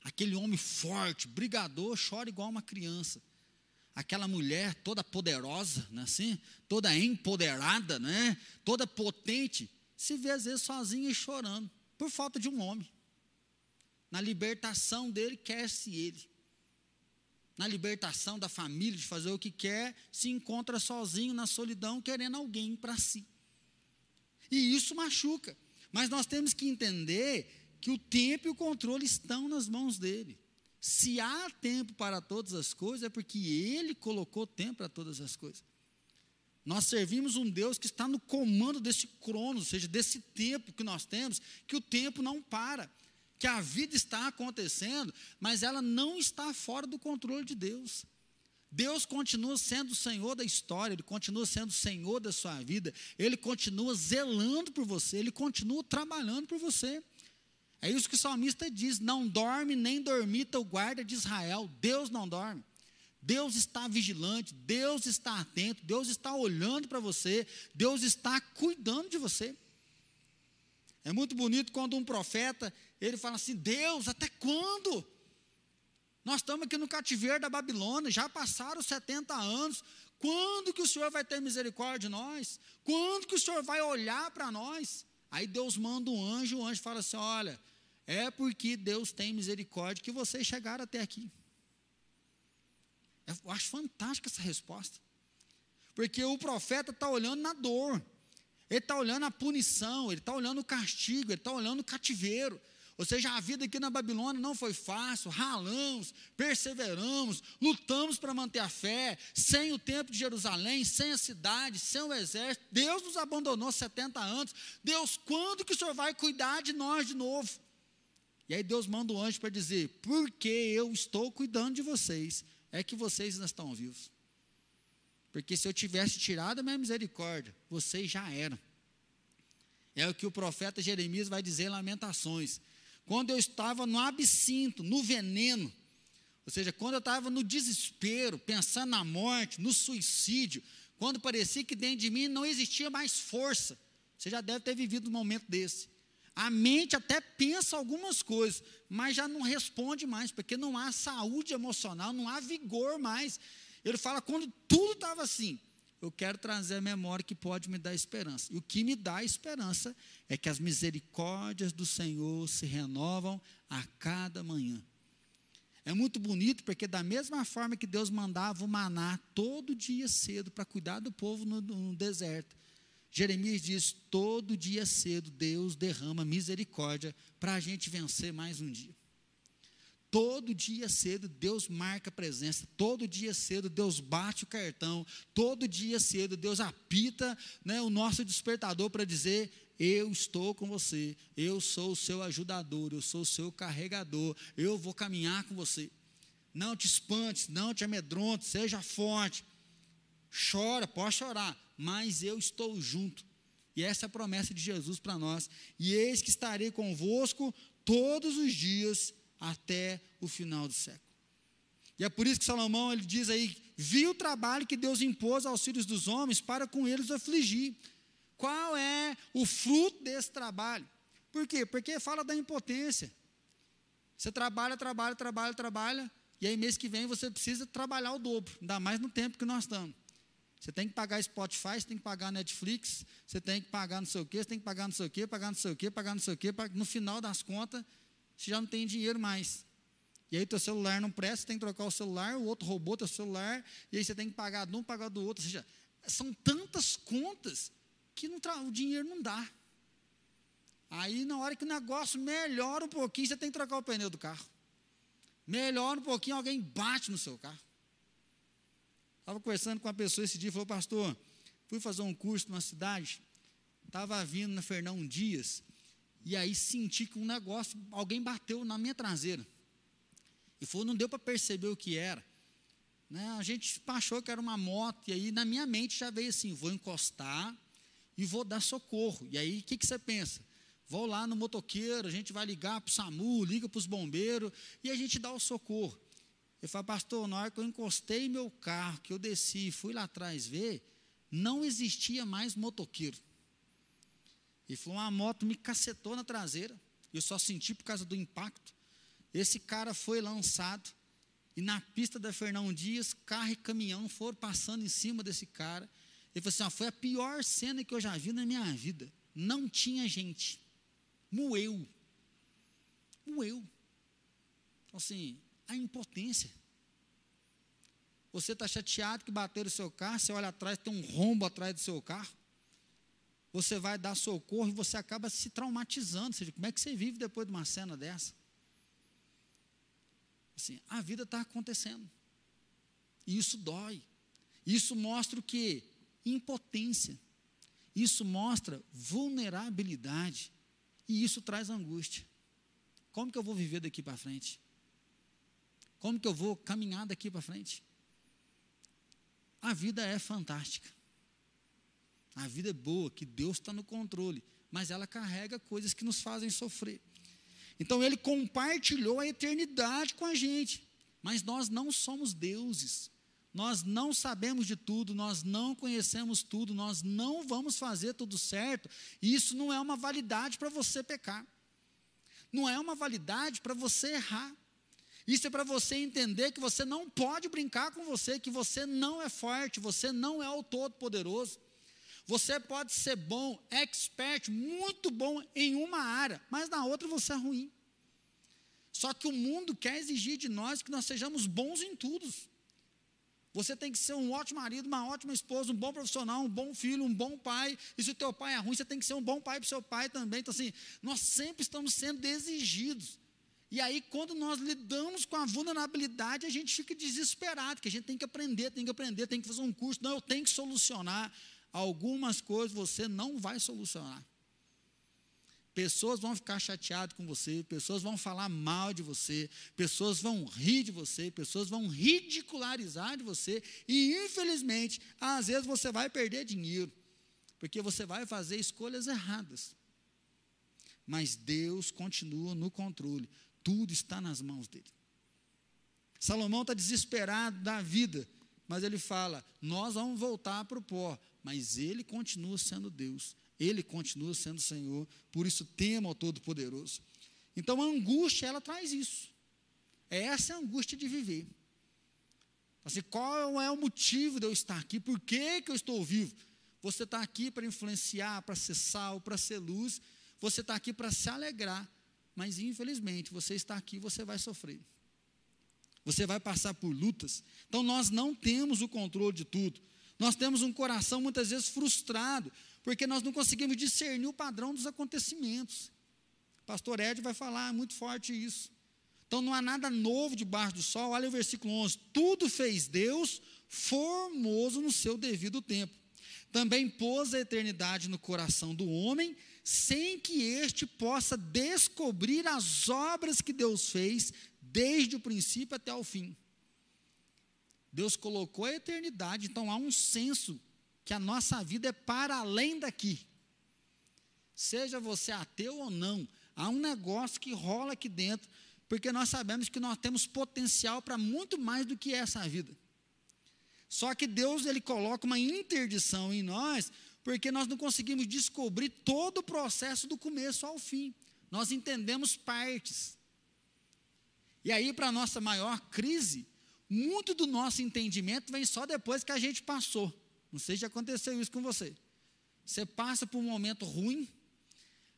Aquele homem forte, brigador, chora igual uma criança. Aquela mulher toda poderosa, né, assim, toda empoderada, né, toda potente, se vê às vezes sozinha e chorando, por falta de um homem. na libertação dele, quer-se ele. Na libertação da família, de fazer o que quer, se encontra sozinho na solidão, querendo alguém para si. E isso machuca. Mas nós temos que entender que o tempo e o controle estão nas mãos dele. Se há tempo para todas as coisas, é porque ele colocou tempo para todas as coisas. Nós servimos um Deus que está no comando desse crono, ou seja, desse tempo que nós temos, que o tempo não para, que a vida está acontecendo, mas ela não está fora do controle de Deus. Deus continua sendo o Senhor da história, Ele continua sendo o Senhor da sua vida, Ele continua zelando por você, Ele continua trabalhando por você. É isso que o salmista diz: não dorme nem dormita o guarda de Israel, Deus não dorme. Deus está vigilante, Deus está atento, Deus está olhando para você, Deus está cuidando de você. É muito bonito quando um profeta, ele fala assim: Deus, até quando? Nós estamos aqui no cativeiro da Babilônia, já passaram 70 anos. Quando que o Senhor vai ter misericórdia de nós? Quando que o Senhor vai olhar para nós? Aí Deus manda um anjo, o anjo fala assim: Olha, é porque Deus tem misericórdia que vocês chegaram até aqui. Eu acho fantástica essa resposta. Porque o profeta está olhando na dor, ele está olhando a punição, ele está olhando o castigo, ele está olhando o cativeiro. Ou seja, a vida aqui na Babilônia não foi fácil, ralamos, perseveramos, lutamos para manter a fé, sem o templo de Jerusalém, sem a cidade, sem o exército. Deus nos abandonou 70 anos. Deus, quando que o Senhor vai cuidar de nós de novo? E aí Deus manda um anjo para dizer: porque eu estou cuidando de vocês, é que vocês ainda estão vivos. Porque se eu tivesse tirado a minha misericórdia, vocês já eram. É o que o profeta Jeremias vai dizer em Lamentações. Quando eu estava no absinto, no veneno, ou seja, quando eu estava no desespero, pensando na morte, no suicídio, quando parecia que dentro de mim não existia mais força. Você já deve ter vivido um momento desse. A mente até pensa algumas coisas, mas já não responde mais, porque não há saúde emocional, não há vigor mais. Ele fala: quando tudo estava assim, eu quero trazer a memória que pode me dar esperança. E o que me dá esperança é que as misericórdias do Senhor se renovam a cada manhã. É muito bonito, porque da mesma forma que Deus mandava o maná todo dia cedo para cuidar do povo no, no deserto, Jeremias diz: todo dia cedo Deus derrama misericórdia para a gente vencer mais um dia. Todo dia cedo Deus marca presença, todo dia cedo Deus bate o cartão, todo dia cedo Deus apita né, o nosso despertador para dizer: Eu estou com você, eu sou o seu ajudador, eu sou o seu carregador, eu vou caminhar com você. Não te espantes, não te amedronte, seja forte. Chora, pode chorar, mas eu estou junto. E essa é a promessa de Jesus para nós. E eis que estarei convosco todos os dias até o final do século. E é por isso que Salomão ele diz aí: viu o trabalho que Deus impôs aos filhos dos homens para com eles afligir. Qual é o fruto desse trabalho? Por quê? Porque fala da impotência. Você trabalha, trabalha, trabalha, trabalha, e aí mês que vem você precisa trabalhar o dobro, ainda mais no tempo que nós estamos. Você tem que pagar Spotify, você tem que pagar Netflix, você tem que pagar não sei o quê, você tem que pagar não sei o quê, pagar não sei o quê, pagar não sei o quê. No final das contas, você já não tem dinheiro mais. E aí teu celular não presta, você tem que trocar o celular, o outro roubou teu celular, e aí você tem que pagar de um, pagar do outro. Ou seja, são tantas contas que o dinheiro não dá. Aí na hora que o negócio melhora um pouquinho, você tem que trocar o pneu do carro. Melhora um pouquinho, alguém bate no seu carro. Estava conversando com uma pessoa esse dia falou, pastor, fui fazer um curso numa cidade, estava vindo na Fernão Dias, e aí senti que um negócio, alguém bateu na minha traseira. E falou, não deu para perceber o que era. Né? A gente achou que era uma moto, e aí na minha mente já veio assim, vou encostar e vou dar socorro. E aí o que, que você pensa? Vou lá no motoqueiro, a gente vai ligar para o SAMU, liga para os bombeiros, e a gente dá o socorro. Ele falou, pastor, na hora que eu encostei meu carro, que eu desci e fui lá atrás ver, não existia mais motoqueiro. Ele falou, uma moto me cacetou na traseira. Eu só senti por causa do impacto. Esse cara foi lançado. E na pista da Fernão Dias, carro e caminhão foram passando em cima desse cara. Ele falou assim: ah, foi a pior cena que eu já vi na minha vida. Não tinha gente. Moeu. Moeu. Assim, a impotência. Você está chateado que bateram o seu carro, você olha atrás, tem um rombo atrás do seu carro. Você vai dar socorro e você acaba se traumatizando. Seja, como é que você vive depois de uma cena dessa? Assim, a vida está acontecendo. E isso dói. Isso mostra o que? Impotência. Isso mostra vulnerabilidade. E isso traz angústia. Como que eu vou viver daqui para frente? Como que eu vou caminhar daqui para frente? A vida é fantástica. A vida é boa, que Deus está no controle, mas ela carrega coisas que nos fazem sofrer. Então ele compartilhou a eternidade com a gente, mas nós não somos deuses. Nós não sabemos de tudo, nós não conhecemos tudo, nós não vamos fazer tudo certo. Isso não é uma validade para você pecar. Não é uma validade para você errar. Isso é para você entender que você não pode brincar com você, que você não é forte, você não é o todo-poderoso. Você pode ser bom, expert, muito bom em uma área, mas na outra você é ruim. Só que o mundo quer exigir de nós que nós sejamos bons em tudo. Você tem que ser um ótimo marido, uma ótima esposa, um bom profissional, um bom filho, um bom pai. E se o teu pai é ruim, você tem que ser um bom pai para o seu pai também. Então, assim, nós sempre estamos sendo exigidos. E aí, quando nós lidamos com a vulnerabilidade, a gente fica desesperado, que a gente tem que aprender, tem que aprender, tem que fazer um curso. Não, eu tenho que solucionar. Algumas coisas você não vai solucionar. Pessoas vão ficar chateadas com você, pessoas vão falar mal de você, pessoas vão rir de você, pessoas vão ridicularizar de você, e infelizmente, às vezes você vai perder dinheiro, porque você vai fazer escolhas erradas. Mas Deus continua no controle, tudo está nas mãos dele. Salomão está desesperado da vida, mas ele fala: Nós vamos voltar para o pó, mas ele continua sendo Deus, ele continua sendo Senhor, por isso tema ao Todo-Poderoso. Então a angústia, ela traz isso. É essa é a angústia de viver. Assim, qual é o motivo de eu estar aqui? Por que, que eu estou vivo? Você está aqui para influenciar, para ser sal, para ser luz. Você está aqui para se alegrar. Mas infelizmente, você está aqui, você vai sofrer. Você vai passar por lutas. Então nós não temos o controle de tudo. Nós temos um coração muitas vezes frustrado, porque nós não conseguimos discernir o padrão dos acontecimentos. O pastor Ed vai falar muito forte isso. Então não há nada novo debaixo do sol. Olha o versículo 11: Tudo fez Deus formoso no seu devido tempo. Também pôs a eternidade no coração do homem, sem que este possa descobrir as obras que Deus fez desde o princípio até o fim. Deus colocou a eternidade, então há um senso que a nossa vida é para além daqui. Seja você ateu ou não, há um negócio que rola aqui dentro, porque nós sabemos que nós temos potencial para muito mais do que essa vida. Só que Deus ele coloca uma interdição em nós, porque nós não conseguimos descobrir todo o processo do começo ao fim. Nós entendemos partes. E aí, para a nossa maior crise, muito do nosso entendimento vem só depois que a gente passou. Não sei se aconteceu isso com você. Você passa por um momento ruim,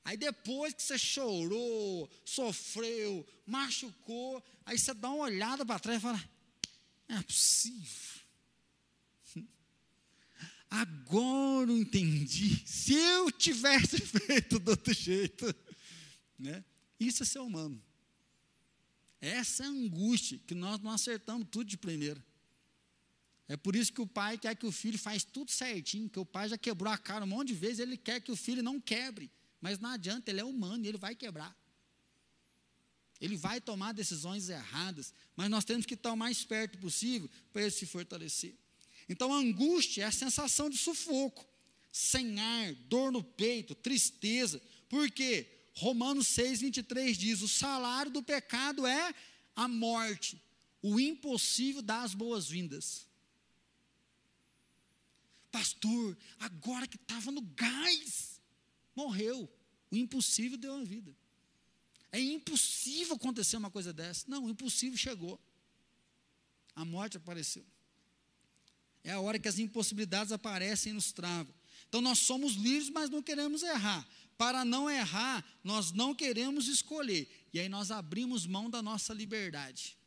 aí depois que você chorou, sofreu, machucou, aí você dá uma olhada para trás e fala: é possível. Agora eu entendi. Se eu tivesse feito do outro jeito, né? Isso é ser humano. Essa é a angústia, que nós não acertamos tudo de primeira. É por isso que o pai quer que o filho faz tudo certinho, que o pai já quebrou a cara um monte de vezes, ele quer que o filho não quebre. Mas não adianta, ele é humano e ele vai quebrar. Ele vai tomar decisões erradas, mas nós temos que estar o mais perto possível para ele se fortalecer. Então a angústia é a sensação de sufoco, sem ar, dor no peito, tristeza. Por quê? Romanos 6, 23 diz: o salário do pecado é a morte, o impossível dá as boas-vindas. Pastor, agora que estava no gás, morreu. O impossível deu a vida. É impossível acontecer uma coisa dessa. Não, o impossível chegou. A morte apareceu. É a hora que as impossibilidades aparecem e nos travam. Então nós somos livres, mas não queremos errar. Para não errar, nós não queremos escolher. E aí nós abrimos mão da nossa liberdade.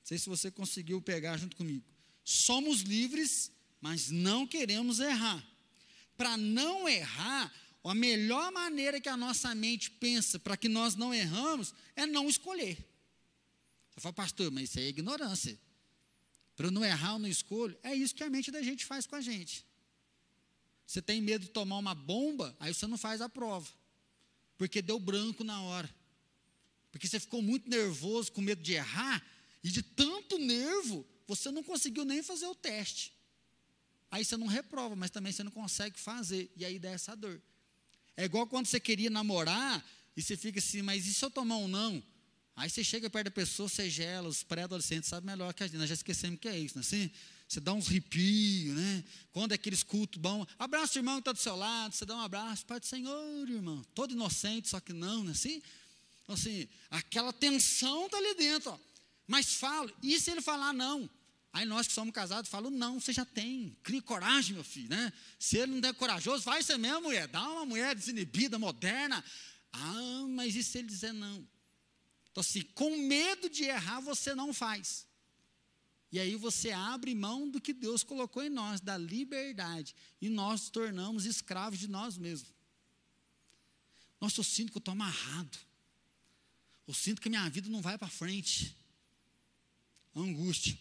Não sei se você conseguiu pegar junto comigo. Somos livres, mas não queremos errar. Para não errar, a melhor maneira que a nossa mente pensa para que nós não erramos é não escolher. Você fala, pastor, mas isso é ignorância. Para não errar, eu não escolho. É isso que a mente da gente faz com a gente. Você tem medo de tomar uma bomba, aí você não faz a prova. Porque deu branco na hora. Porque você ficou muito nervoso, com medo de errar, e de tanto nervo, você não conseguiu nem fazer o teste. Aí você não reprova, mas também você não consegue fazer. E aí dá essa dor. É igual quando você queria namorar, e você fica assim, mas e se eu tomar um não? Aí você chega perto da pessoa, você gela, os pré-adolescentes sabem melhor que a gente, nós já esquecemos que é isso, não é assim? Você dá uns ripios, né? Quando é aqueles cultos bons, abraça o irmão que está do seu lado, você dá um abraço, Pai do Senhor, irmão. Todo inocente, só que não, não é assim? Então, assim, aquela tensão está ali dentro, ó. Mas fala, e se ele falar não? Aí nós que somos casados falamos, não, você já tem, crie coragem, meu filho, né? Se ele não der corajoso, vai ser mesmo, mulher, dá uma mulher desinibida, moderna. Ah, mas e se ele dizer não? Então, assim, com medo de errar, você não faz. E aí você abre mão do que Deus colocou em nós, da liberdade. E nós nos tornamos escravos de nós mesmos. Nossa, eu sinto que eu estou amarrado. Eu sinto que minha vida não vai para frente. Angústia.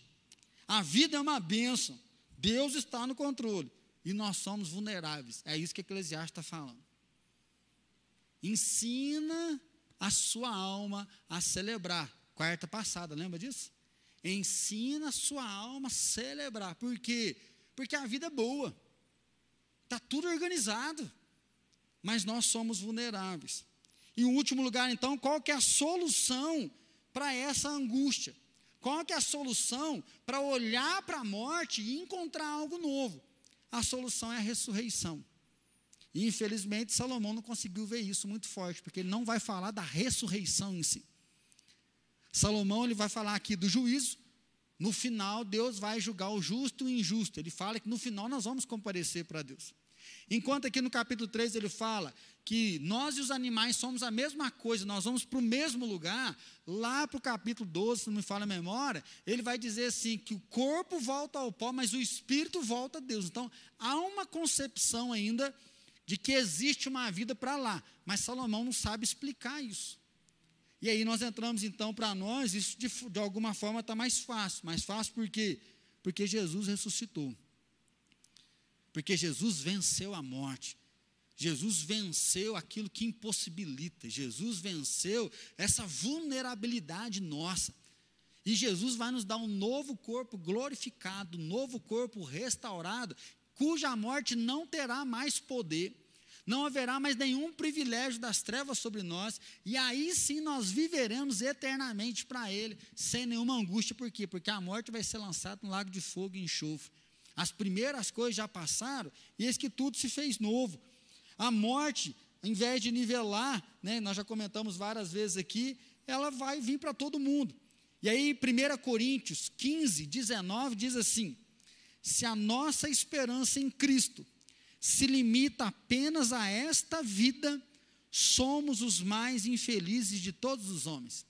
A vida é uma bênção. Deus está no controle. E nós somos vulneráveis. É isso que Eclesiastes está falando. Ensina a sua alma a celebrar. Quarta passada, lembra disso? Ensina a sua alma a celebrar. Por quê? Porque a vida é boa. Está tudo organizado. Mas nós somos vulneráveis. Em último lugar, então, qual que é a solução para essa angústia? Qual que é a solução para olhar para a morte e encontrar algo novo? A solução é a ressurreição. Infelizmente Salomão não conseguiu ver isso muito forte, porque ele não vai falar da ressurreição em si. Salomão ele vai falar aqui do juízo. No final, Deus vai julgar o justo e o injusto. Ele fala que no final nós vamos comparecer para Deus. Enquanto aqui no capítulo 3 ele fala que nós e os animais somos a mesma coisa, nós vamos para o mesmo lugar, lá para o capítulo 12, se não me fala a memória, ele vai dizer assim: que o corpo volta ao pó, mas o espírito volta a Deus. Então, há uma concepção ainda de que existe uma vida para lá, mas Salomão não sabe explicar isso. E aí nós entramos então para nós, isso de, de alguma forma está mais fácil. Mais fácil por quê? Porque Jesus ressuscitou. Porque Jesus venceu a morte. Jesus venceu aquilo que impossibilita. Jesus venceu essa vulnerabilidade nossa. E Jesus vai nos dar um novo corpo glorificado, um novo corpo restaurado, cuja morte não terá mais poder não haverá mais nenhum privilégio das trevas sobre nós, e aí sim nós viveremos eternamente para Ele, sem nenhuma angústia, por quê? Porque a morte vai ser lançada no lago de fogo e enxofre. As primeiras coisas já passaram, e eis que tudo se fez novo. A morte, em vez de nivelar, né, nós já comentamos várias vezes aqui, ela vai vir para todo mundo. E aí, 1 Coríntios 15, 19 diz assim: Se a nossa esperança em Cristo se limita apenas a esta vida, somos os mais infelizes de todos os homens.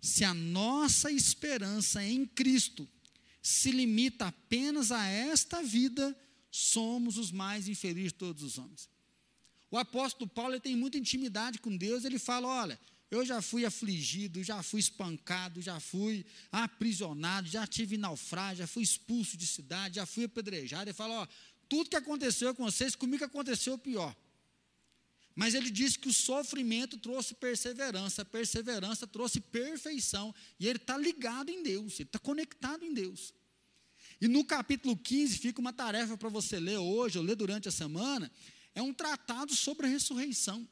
Se a nossa esperança em Cristo se limita apenas a esta vida, somos os mais infelizes de todos os homens. O apóstolo Paulo tem muita intimidade com Deus, ele fala: olha, eu já fui afligido, já fui espancado, já fui aprisionado, já tive naufrágio, já fui expulso de cidade, já fui apedrejado. Ele fala: ó, tudo que aconteceu com vocês, comigo aconteceu pior. Mas ele disse que o sofrimento trouxe perseverança, perseverança trouxe perfeição, e ele está ligado em Deus, ele está conectado em Deus. E no capítulo 15 fica uma tarefa para você ler hoje, ou ler durante a semana, é um tratado sobre a ressurreição.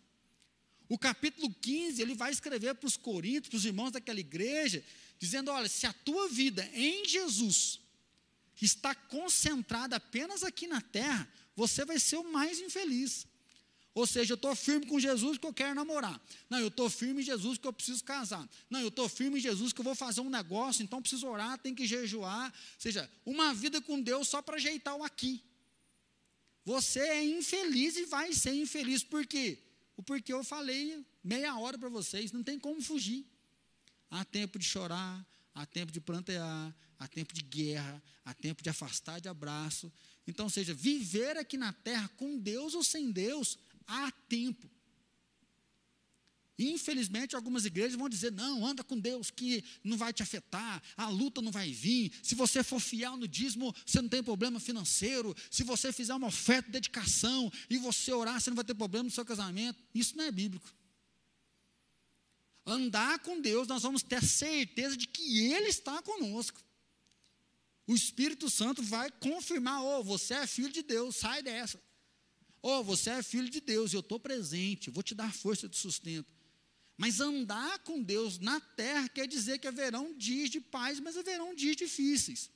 O capítulo 15, ele vai escrever para os coríntios, para os irmãos daquela igreja, dizendo: olha, se a tua vida em Jesus que está concentrada apenas aqui na terra, você vai ser o mais infeliz. Ou seja, eu estou firme com Jesus que eu quero namorar. Não, eu estou firme em Jesus que eu preciso casar. Não, eu estou firme em Jesus que eu vou fazer um negócio, então preciso orar, tem que jejuar. Ou seja, uma vida com Deus só para ajeitar o aqui. Você é infeliz e vai ser infeliz. Por quê? O porquê eu falei meia hora para vocês, não tem como fugir. Há tempo de chorar, há tempo de plantear, há tempo de guerra, há tempo de afastar de abraço. Então, seja, viver aqui na terra com Deus ou sem Deus, há tempo. Infelizmente, algumas igrejas vão dizer: não, anda com Deus que não vai te afetar, a luta não vai vir. Se você for fiel no dízimo, você não tem problema financeiro. Se você fizer uma oferta de dedicação e você orar, você não vai ter problema no seu casamento. Isso não é bíblico. Andar com Deus, nós vamos ter certeza de que Ele está conosco. O Espírito Santo vai confirmar: oh, você é filho de Deus, sai dessa. Oh, você é filho de Deus, eu estou presente, vou te dar força de sustento. Mas andar com Deus na terra quer dizer que haverão dias de paz, mas haverão dias difíceis.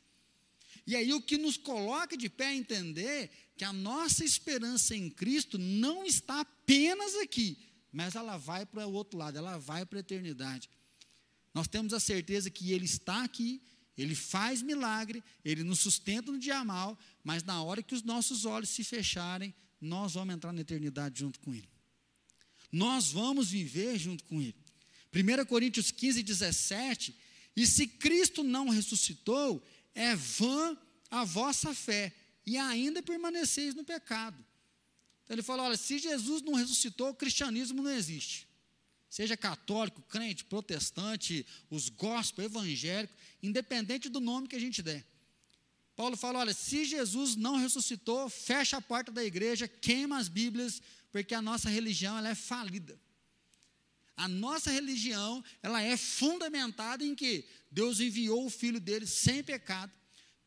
E aí o que nos coloca de pé é entender que a nossa esperança em Cristo não está apenas aqui, mas ela vai para o outro lado, ela vai para a eternidade. Nós temos a certeza que Ele está aqui, Ele faz milagre, Ele nos sustenta no dia mal, mas na hora que os nossos olhos se fecharem, nós vamos entrar na eternidade junto com Ele nós vamos viver junto com Ele. 1 Coríntios 15, 17, e se Cristo não ressuscitou, é vã a vossa fé, e ainda permaneceis no pecado. Então ele fala: olha, se Jesus não ressuscitou, o cristianismo não existe. Seja católico, crente, protestante, os gospel, evangélico, independente do nome que a gente der. Paulo fala: olha, se Jesus não ressuscitou, fecha a porta da igreja, queima as Bíblias, porque a nossa religião ela é falida. A nossa religião, ela é fundamentada em que Deus enviou o filho dele sem pecado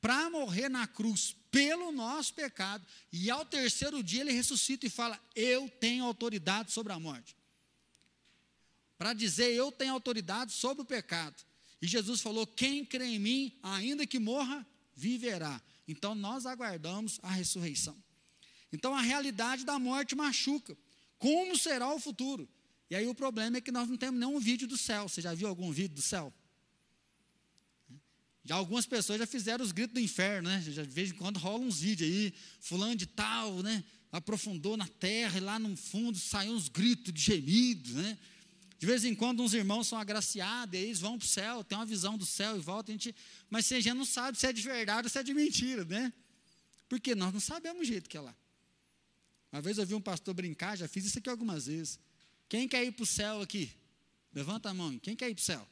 para morrer na cruz pelo nosso pecado e ao terceiro dia ele ressuscita e fala: "Eu tenho autoridade sobre a morte". Para dizer eu tenho autoridade sobre o pecado. E Jesus falou: "Quem crê em mim, ainda que morra, viverá". Então nós aguardamos a ressurreição. Então a realidade da morte machuca. Como será o futuro? E aí o problema é que nós não temos nenhum vídeo do céu. Você já viu algum vídeo do céu? Já algumas pessoas já fizeram os gritos do inferno, né? Já de vez em quando rola uns vídeos aí, fulano de tal, né? Aprofundou na terra e lá no fundo saem uns gritos de gemidos, né? De vez em quando uns irmãos são agraciados, e eles vão para o céu, tem uma visão do céu e voltam, a gente, mas não sabe se é de verdade ou se é de mentira, né? Porque nós não sabemos o jeito que é lá. Uma vez eu vi um pastor brincar, já fiz isso aqui algumas vezes. Quem quer ir para o céu aqui? Levanta a mão. Quem quer ir para o céu?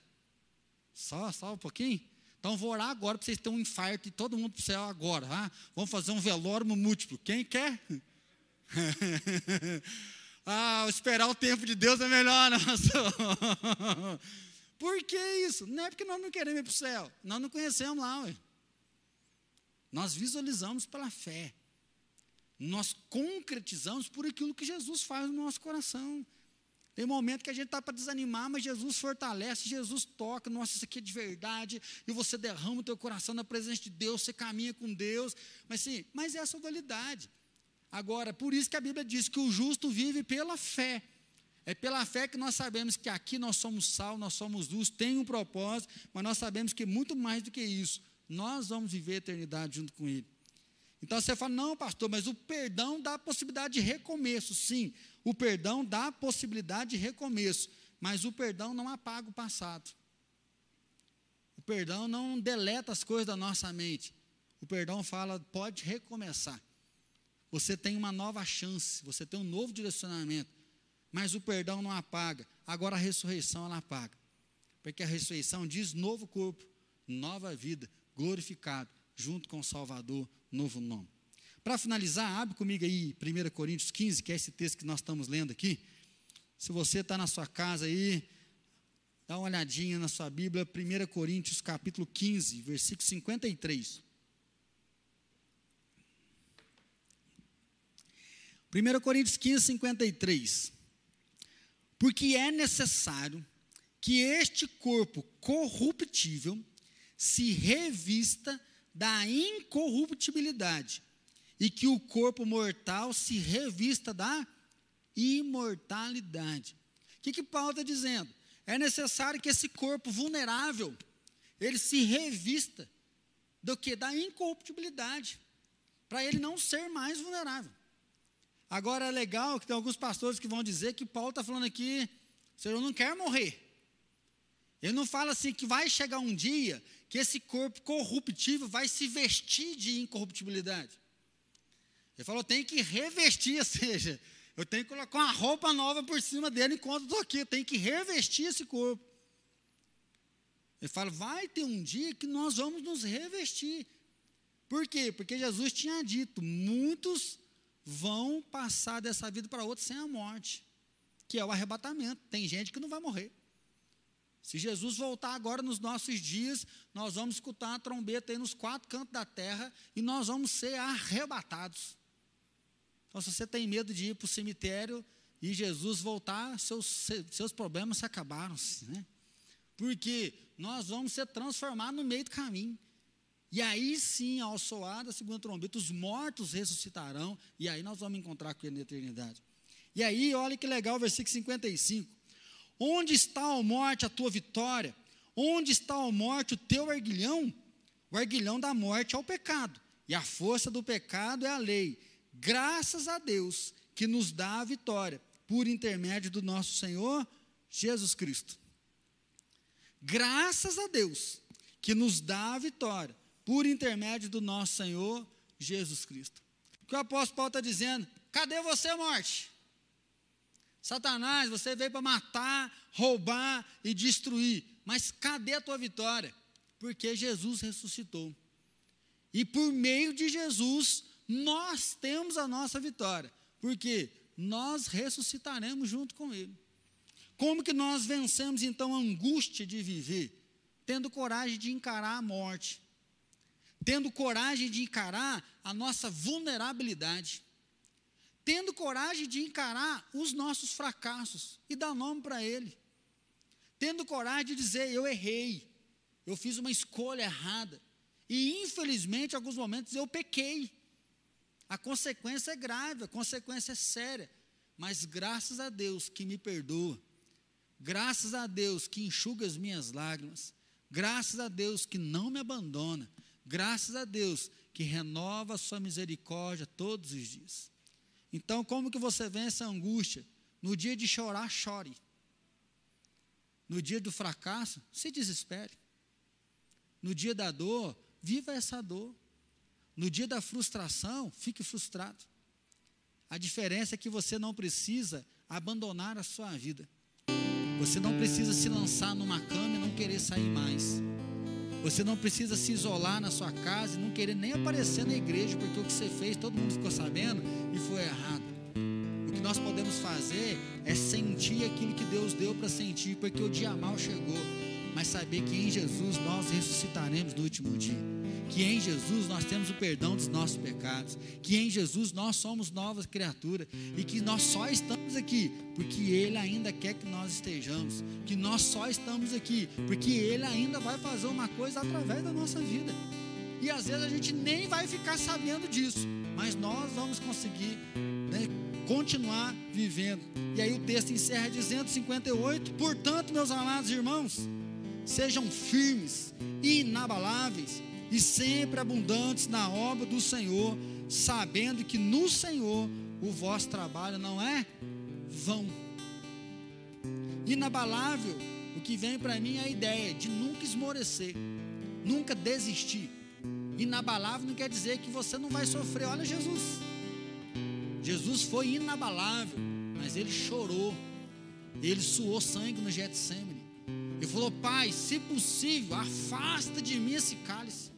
Só, só um pouquinho? Então vou orar agora para vocês terem um infarto e todo mundo para o céu agora. Ah, vamos fazer um velório múltiplo. Quem quer? ah, esperar o tempo de Deus é melhor, não, Por que isso? Não é porque nós não queremos ir para o céu. Nós não conhecemos lá. Ué. Nós visualizamos pela fé nós concretizamos por aquilo que Jesus faz no nosso coração. Tem momento que a gente está para desanimar, mas Jesus fortalece, Jesus toca, nossa, isso aqui é de verdade, e você derrama o teu coração na presença de Deus, você caminha com Deus, mas sim, mas é essa dualidade. Agora, por isso que a Bíblia diz que o justo vive pela fé. É pela fé que nós sabemos que aqui nós somos sal, nós somos luz, tem um propósito, mas nós sabemos que muito mais do que isso, nós vamos viver a eternidade junto com Ele. Então você fala, não, pastor, mas o perdão dá a possibilidade de recomeço. Sim, o perdão dá a possibilidade de recomeço, mas o perdão não apaga o passado. O perdão não deleta as coisas da nossa mente. O perdão fala, pode recomeçar. Você tem uma nova chance, você tem um novo direcionamento. Mas o perdão não apaga. Agora a ressurreição ela apaga. Porque a ressurreição diz novo corpo, nova vida, glorificado, junto com o Salvador, novo nome. Para finalizar, abre comigo aí 1 Coríntios 15, que é esse texto que nós estamos lendo aqui. Se você está na sua casa aí, dá uma olhadinha na sua Bíblia, 1 Coríntios capítulo 15, versículo 53. 1 Coríntios 15, 53. Porque é necessário que este corpo corruptível se revista da incorruptibilidade e que o corpo mortal se revista da imortalidade. O que, que Paulo está dizendo? É necessário que esse corpo vulnerável ele se revista do que da incorruptibilidade. para ele não ser mais vulnerável. Agora é legal que tem alguns pastores que vão dizer que Paulo está falando aqui, Senhor não quer morrer. Ele não fala assim que vai chegar um dia que esse corpo corruptível vai se vestir de incorruptibilidade. Ele falou, tem que revestir, ou seja, eu tenho que colocar uma roupa nova por cima dele enquanto estou aqui, eu tenho que revestir esse corpo. Ele fala, vai ter um dia que nós vamos nos revestir. Por quê? Porque Jesus tinha dito: muitos vão passar dessa vida para outra sem a morte, que é o arrebatamento. Tem gente que não vai morrer. Se Jesus voltar agora nos nossos dias, nós vamos escutar uma trombeta aí nos quatro cantos da terra e nós vamos ser arrebatados. Então, se você tem medo de ir para o cemitério e Jesus voltar, seus, seus problemas se acabaram. Né? Porque nós vamos ser transformados no meio do caminho. E aí sim, ao soar da segunda trombeta, os mortos ressuscitarão, e aí nós vamos encontrar com ele na eternidade. E aí, olha que legal, versículo 55. Onde está, a morte, a tua vitória? Onde está, a morte, o teu arguilhão? O arguilhão da morte é o pecado, e a força do pecado é a lei. Graças a Deus que nos dá a vitória, por intermédio do nosso Senhor Jesus Cristo. Graças a Deus que nos dá a vitória, por intermédio do nosso Senhor Jesus Cristo. O que o apóstolo Paulo está dizendo? Cadê você, morte? Satanás, você veio para matar, roubar e destruir, mas cadê a tua vitória? Porque Jesus ressuscitou. E por meio de Jesus, nós temos a nossa vitória, porque nós ressuscitaremos junto com Ele. Como que nós vencemos então a angústia de viver? Tendo coragem de encarar a morte, tendo coragem de encarar a nossa vulnerabilidade, tendo coragem de encarar os nossos fracassos e dar nome para Ele, tendo coragem de dizer: Eu errei, eu fiz uma escolha errada, e infelizmente, em alguns momentos, eu pequei. A consequência é grave, a consequência é séria, mas graças a Deus que me perdoa, graças a Deus que enxuga as minhas lágrimas, graças a Deus que não me abandona, Graças a Deus que renova a sua misericórdia todos os dias. Então, como que você vence a angústia? No dia de chorar, chore. No dia do fracasso, se desespere. No dia da dor, viva essa dor. No dia da frustração, fique frustrado. A diferença é que você não precisa abandonar a sua vida. Você não precisa se lançar numa cama e não querer sair mais. Você não precisa se isolar na sua casa e não querer nem aparecer na igreja, porque o que você fez todo mundo ficou sabendo e foi errado. O que nós podemos fazer é sentir aquilo que Deus deu para sentir, porque o dia mal chegou, mas saber que em Jesus nós ressuscitaremos no último dia que em Jesus nós temos o perdão dos nossos pecados, que em Jesus nós somos novas criaturas e que nós só estamos aqui porque Ele ainda quer que nós estejamos, que nós só estamos aqui porque Ele ainda vai fazer uma coisa através da nossa vida. E às vezes a gente nem vai ficar sabendo disso, mas nós vamos conseguir né, continuar vivendo. E aí o texto encerra dizendo 58, portanto, meus amados irmãos, sejam firmes inabaláveis e sempre abundantes na obra do Senhor, sabendo que no Senhor o vosso trabalho não é vão. Inabalável, o que vem para mim é a ideia de nunca esmorecer, nunca desistir. Inabalável não quer dizer que você não vai sofrer. Olha Jesus. Jesus foi inabalável, mas ele chorou. Ele suou sangue no Getsemane. Ele falou: Pai, se possível, afasta de mim esse cálice.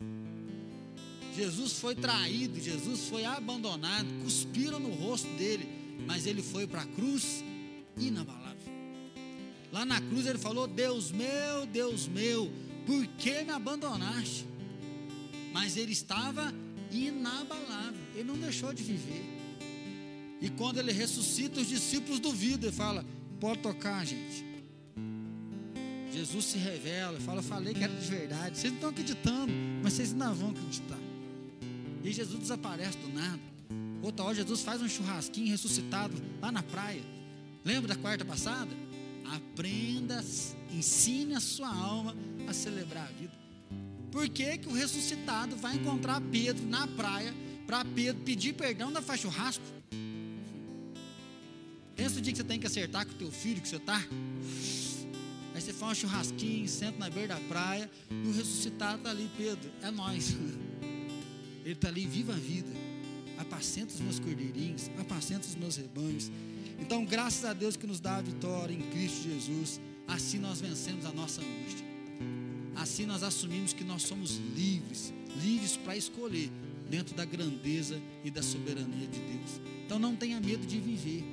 Jesus foi traído, Jesus foi abandonado, cuspiram no rosto dele, mas ele foi para a cruz inabalável. Lá na cruz ele falou: Deus meu, Deus meu, por que me abandonaste? Mas ele estava inabalável, ele não deixou de viver. E quando ele ressuscita, os discípulos duvidam e fala: Pode tocar, gente. Jesus se revela, fala: Falei que era de verdade. Vocês não estão acreditando, mas vocês ainda vão acreditar. E Jesus desaparece do nada. Outra hora, Jesus faz um churrasquinho ressuscitado lá na praia. Lembra da quarta passada? Aprenda, ensine a sua alma a celebrar a vida. Por que, que o ressuscitado vai encontrar Pedro na praia para pedir perdão, ainda faz churrasco. Pensa o dia que você tem que acertar com o teu filho que você está. Aí você faz um churrasquinho, senta na beira da praia, e o ressuscitado está ali, Pedro, é nós. Ele está ali, viva a vida. Apacenta os meus cordeirinhos, apacenta os meus rebanhos. Então, graças a Deus que nos dá a vitória em Cristo Jesus, assim nós vencemos a nossa angústia. Assim nós assumimos que nós somos livres, livres para escolher dentro da grandeza e da soberania de Deus. Então não tenha medo de viver,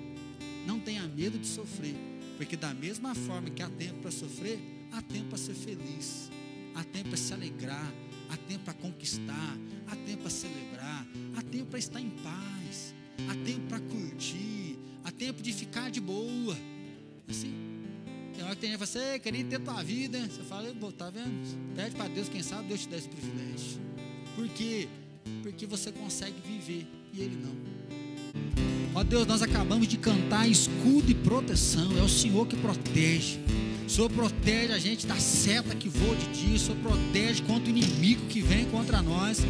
não tenha medo de sofrer, porque da mesma forma que há tempo para sofrer, há tempo para ser feliz, há tempo para se alegrar, há tempo para conquistar, há tempo para celebrar, há tempo para estar em paz, há tempo para curtir, há tempo de ficar de boa. Assim, tem hora que tem gente que fala assim, queria ter tua vida. Você fala, tá vendo? Pede para Deus, quem sabe Deus te dá esse privilégio. Por quê? Porque você consegue viver e Ele não. Ó Deus, nós acabamos de cantar escudo e proteção. É o Senhor que protege. O Senhor protege a gente da seta que voa de dia. O Senhor protege contra o inimigo que vem contra nós.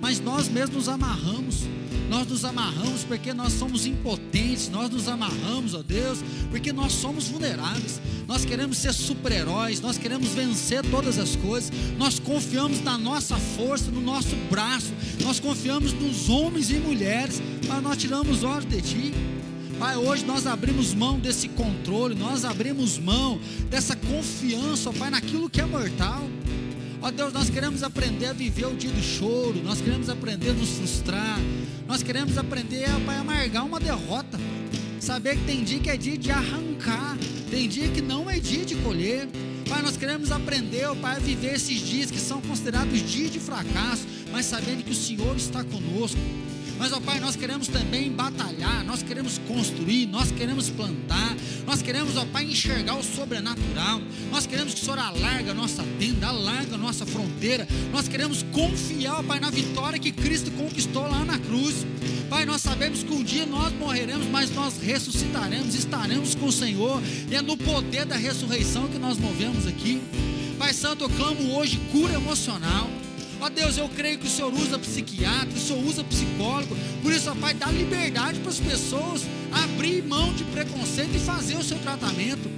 Mas nós mesmos nos amarramos. Nós nos amarramos porque nós somos impotentes. Nós nos amarramos, ó Deus, porque nós somos vulneráveis. Nós queremos ser super-heróis. Nós queremos vencer todas as coisas. Nós confiamos na nossa força, no nosso braço. Nós confiamos nos homens e mulheres mas nós tiramos os olhos de Ti. Pai, hoje nós abrimos mão desse controle, nós abrimos mão dessa confiança, ó Pai, naquilo que é mortal. Ó Deus, nós queremos aprender a viver o dia do choro, nós queremos aprender a nos frustrar, nós queremos aprender, ó Pai, a amargar uma derrota. Saber que tem dia que é dia de arrancar, tem dia que não é dia de colher. Pai, nós queremos aprender, ó Pai, a viver esses dias que são considerados dias de fracasso, mas sabendo que o Senhor está conosco. Mas, ó Pai, nós queremos também batalhar, nós queremos construir, nós queremos plantar, nós queremos, ó Pai, enxergar o sobrenatural. Nós queremos que o Senhor alarga a nossa tenda, alarga a nossa fronteira. Nós queremos confiar, ó Pai, na vitória que Cristo conquistou lá na cruz. Pai, nós sabemos que um dia nós morreremos, mas nós ressuscitaremos, estaremos com o Senhor, e é no poder da ressurreição que nós movemos aqui. Pai Santo, eu clamo hoje cura emocional. Ó Deus, eu creio que o Senhor usa psiquiatra, o Senhor usa psicólogo. Por isso, ó Pai, dá liberdade para as pessoas abrir mão de preconceito e fazer o seu tratamento.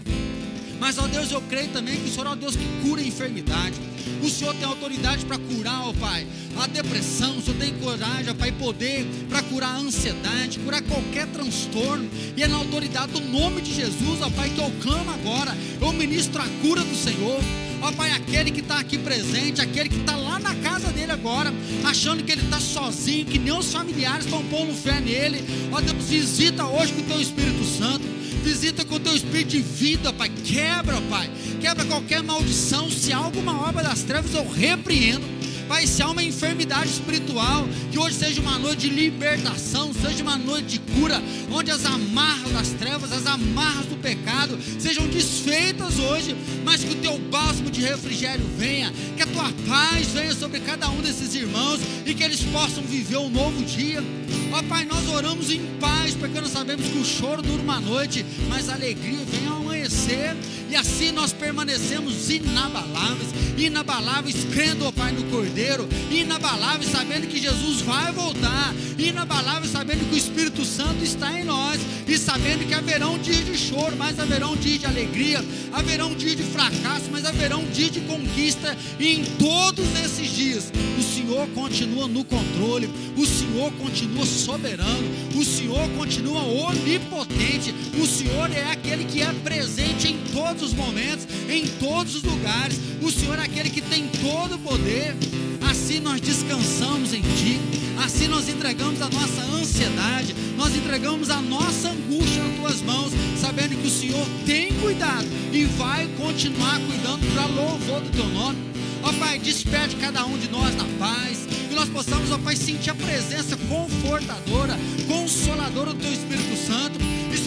Mas, ó Deus, eu creio também que o Senhor é o Deus que cura a enfermidade. O Senhor tem autoridade para curar, ó Pai, a depressão. O Senhor tem coragem, ó Pai, poder para curar a ansiedade, curar qualquer transtorno. E é na autoridade do nome de Jesus, ó Pai, que eu clamo agora. Eu ministro a cura do Senhor. Ó Pai, aquele que está aqui presente, aquele que está lá na casa dele agora, achando que ele está sozinho, que nem os familiares estão pondo fé nele. Ó Deus, visita hoje com o teu Espírito Santo. Visita com o teu espírito de vida, Pai. Quebra, Pai. Quebra qualquer maldição. Se há alguma obra das trevas, eu repreendo. Pai, se há uma enfermidade espiritual, que hoje seja uma noite de libertação, seja uma noite de cura, onde as amarras das trevas, as amarras do pecado sejam desfeitas hoje, mas que o teu bálsamo de refrigério venha, que a tua paz venha sobre cada um desses irmãos e que eles possam viver um novo dia. Ó Pai, nós oramos em paz, porque nós sabemos que o choro dura uma noite, mas a alegria vem ao amanhecer, e assim nós permanecemos inabaláveis, inabaláveis, crendo, ó Pai, no Cordeiro, inabaláveis, sabendo que Jesus vai voltar, inabaláveis, sabendo que o Espírito Santo está em nós, e sabendo que haverão dias de choro, mas haverão dias de alegria, haverão dias de fracasso, mas haverão dias de conquista, e em todos esses dias, o Senhor continua no controle, o Senhor continua soberano, o Senhor continua onipotente, o Senhor é aquele que é presente em todos os momentos, em todos os lugares, o Senhor é aquele que tem todo o poder. Assim nós descansamos em Ti, assim nós entregamos a nossa ansiedade, nós entregamos a nossa angústia nas Tuas mãos, sabendo que o Senhor tem cuidado e vai continuar cuidando para louvor do Teu nome. Ó Pai, despede cada um de nós na paz. Que nós possamos, ó Pai, sentir a presença confortadora, consoladora do Teu Espírito Santo.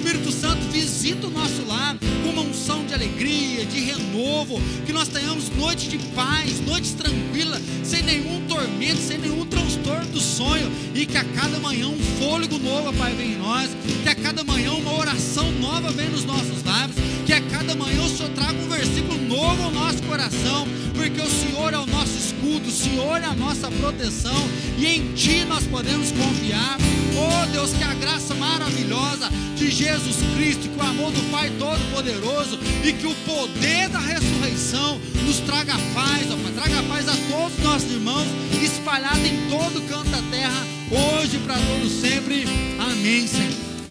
Espírito Santo, visita o nosso lar com uma unção de alegria, de renovo. Que nós tenhamos noite de paz, noites tranquilas, sem nenhum tormento, sem nenhum transtorno do sonho. E que a cada manhã um fôlego novo, Pai, vem em nós. Que a cada manhã uma oração nova vem nos nossos lábios. Que a cada manhã o Senhor traga um versículo novo ao nosso coração porque o Senhor é o nosso escudo, o Senhor é a nossa proteção, e em Ti nós podemos confiar. Oh Deus, que a graça maravilhosa de Jesus Cristo, que o amor do Pai Todo-Poderoso e que o poder da ressurreição nos traga paz, ó Pai, traga paz a todos os nossos irmãos, espalhados em todo canto da terra, hoje para todos sempre. Amém, Senhor.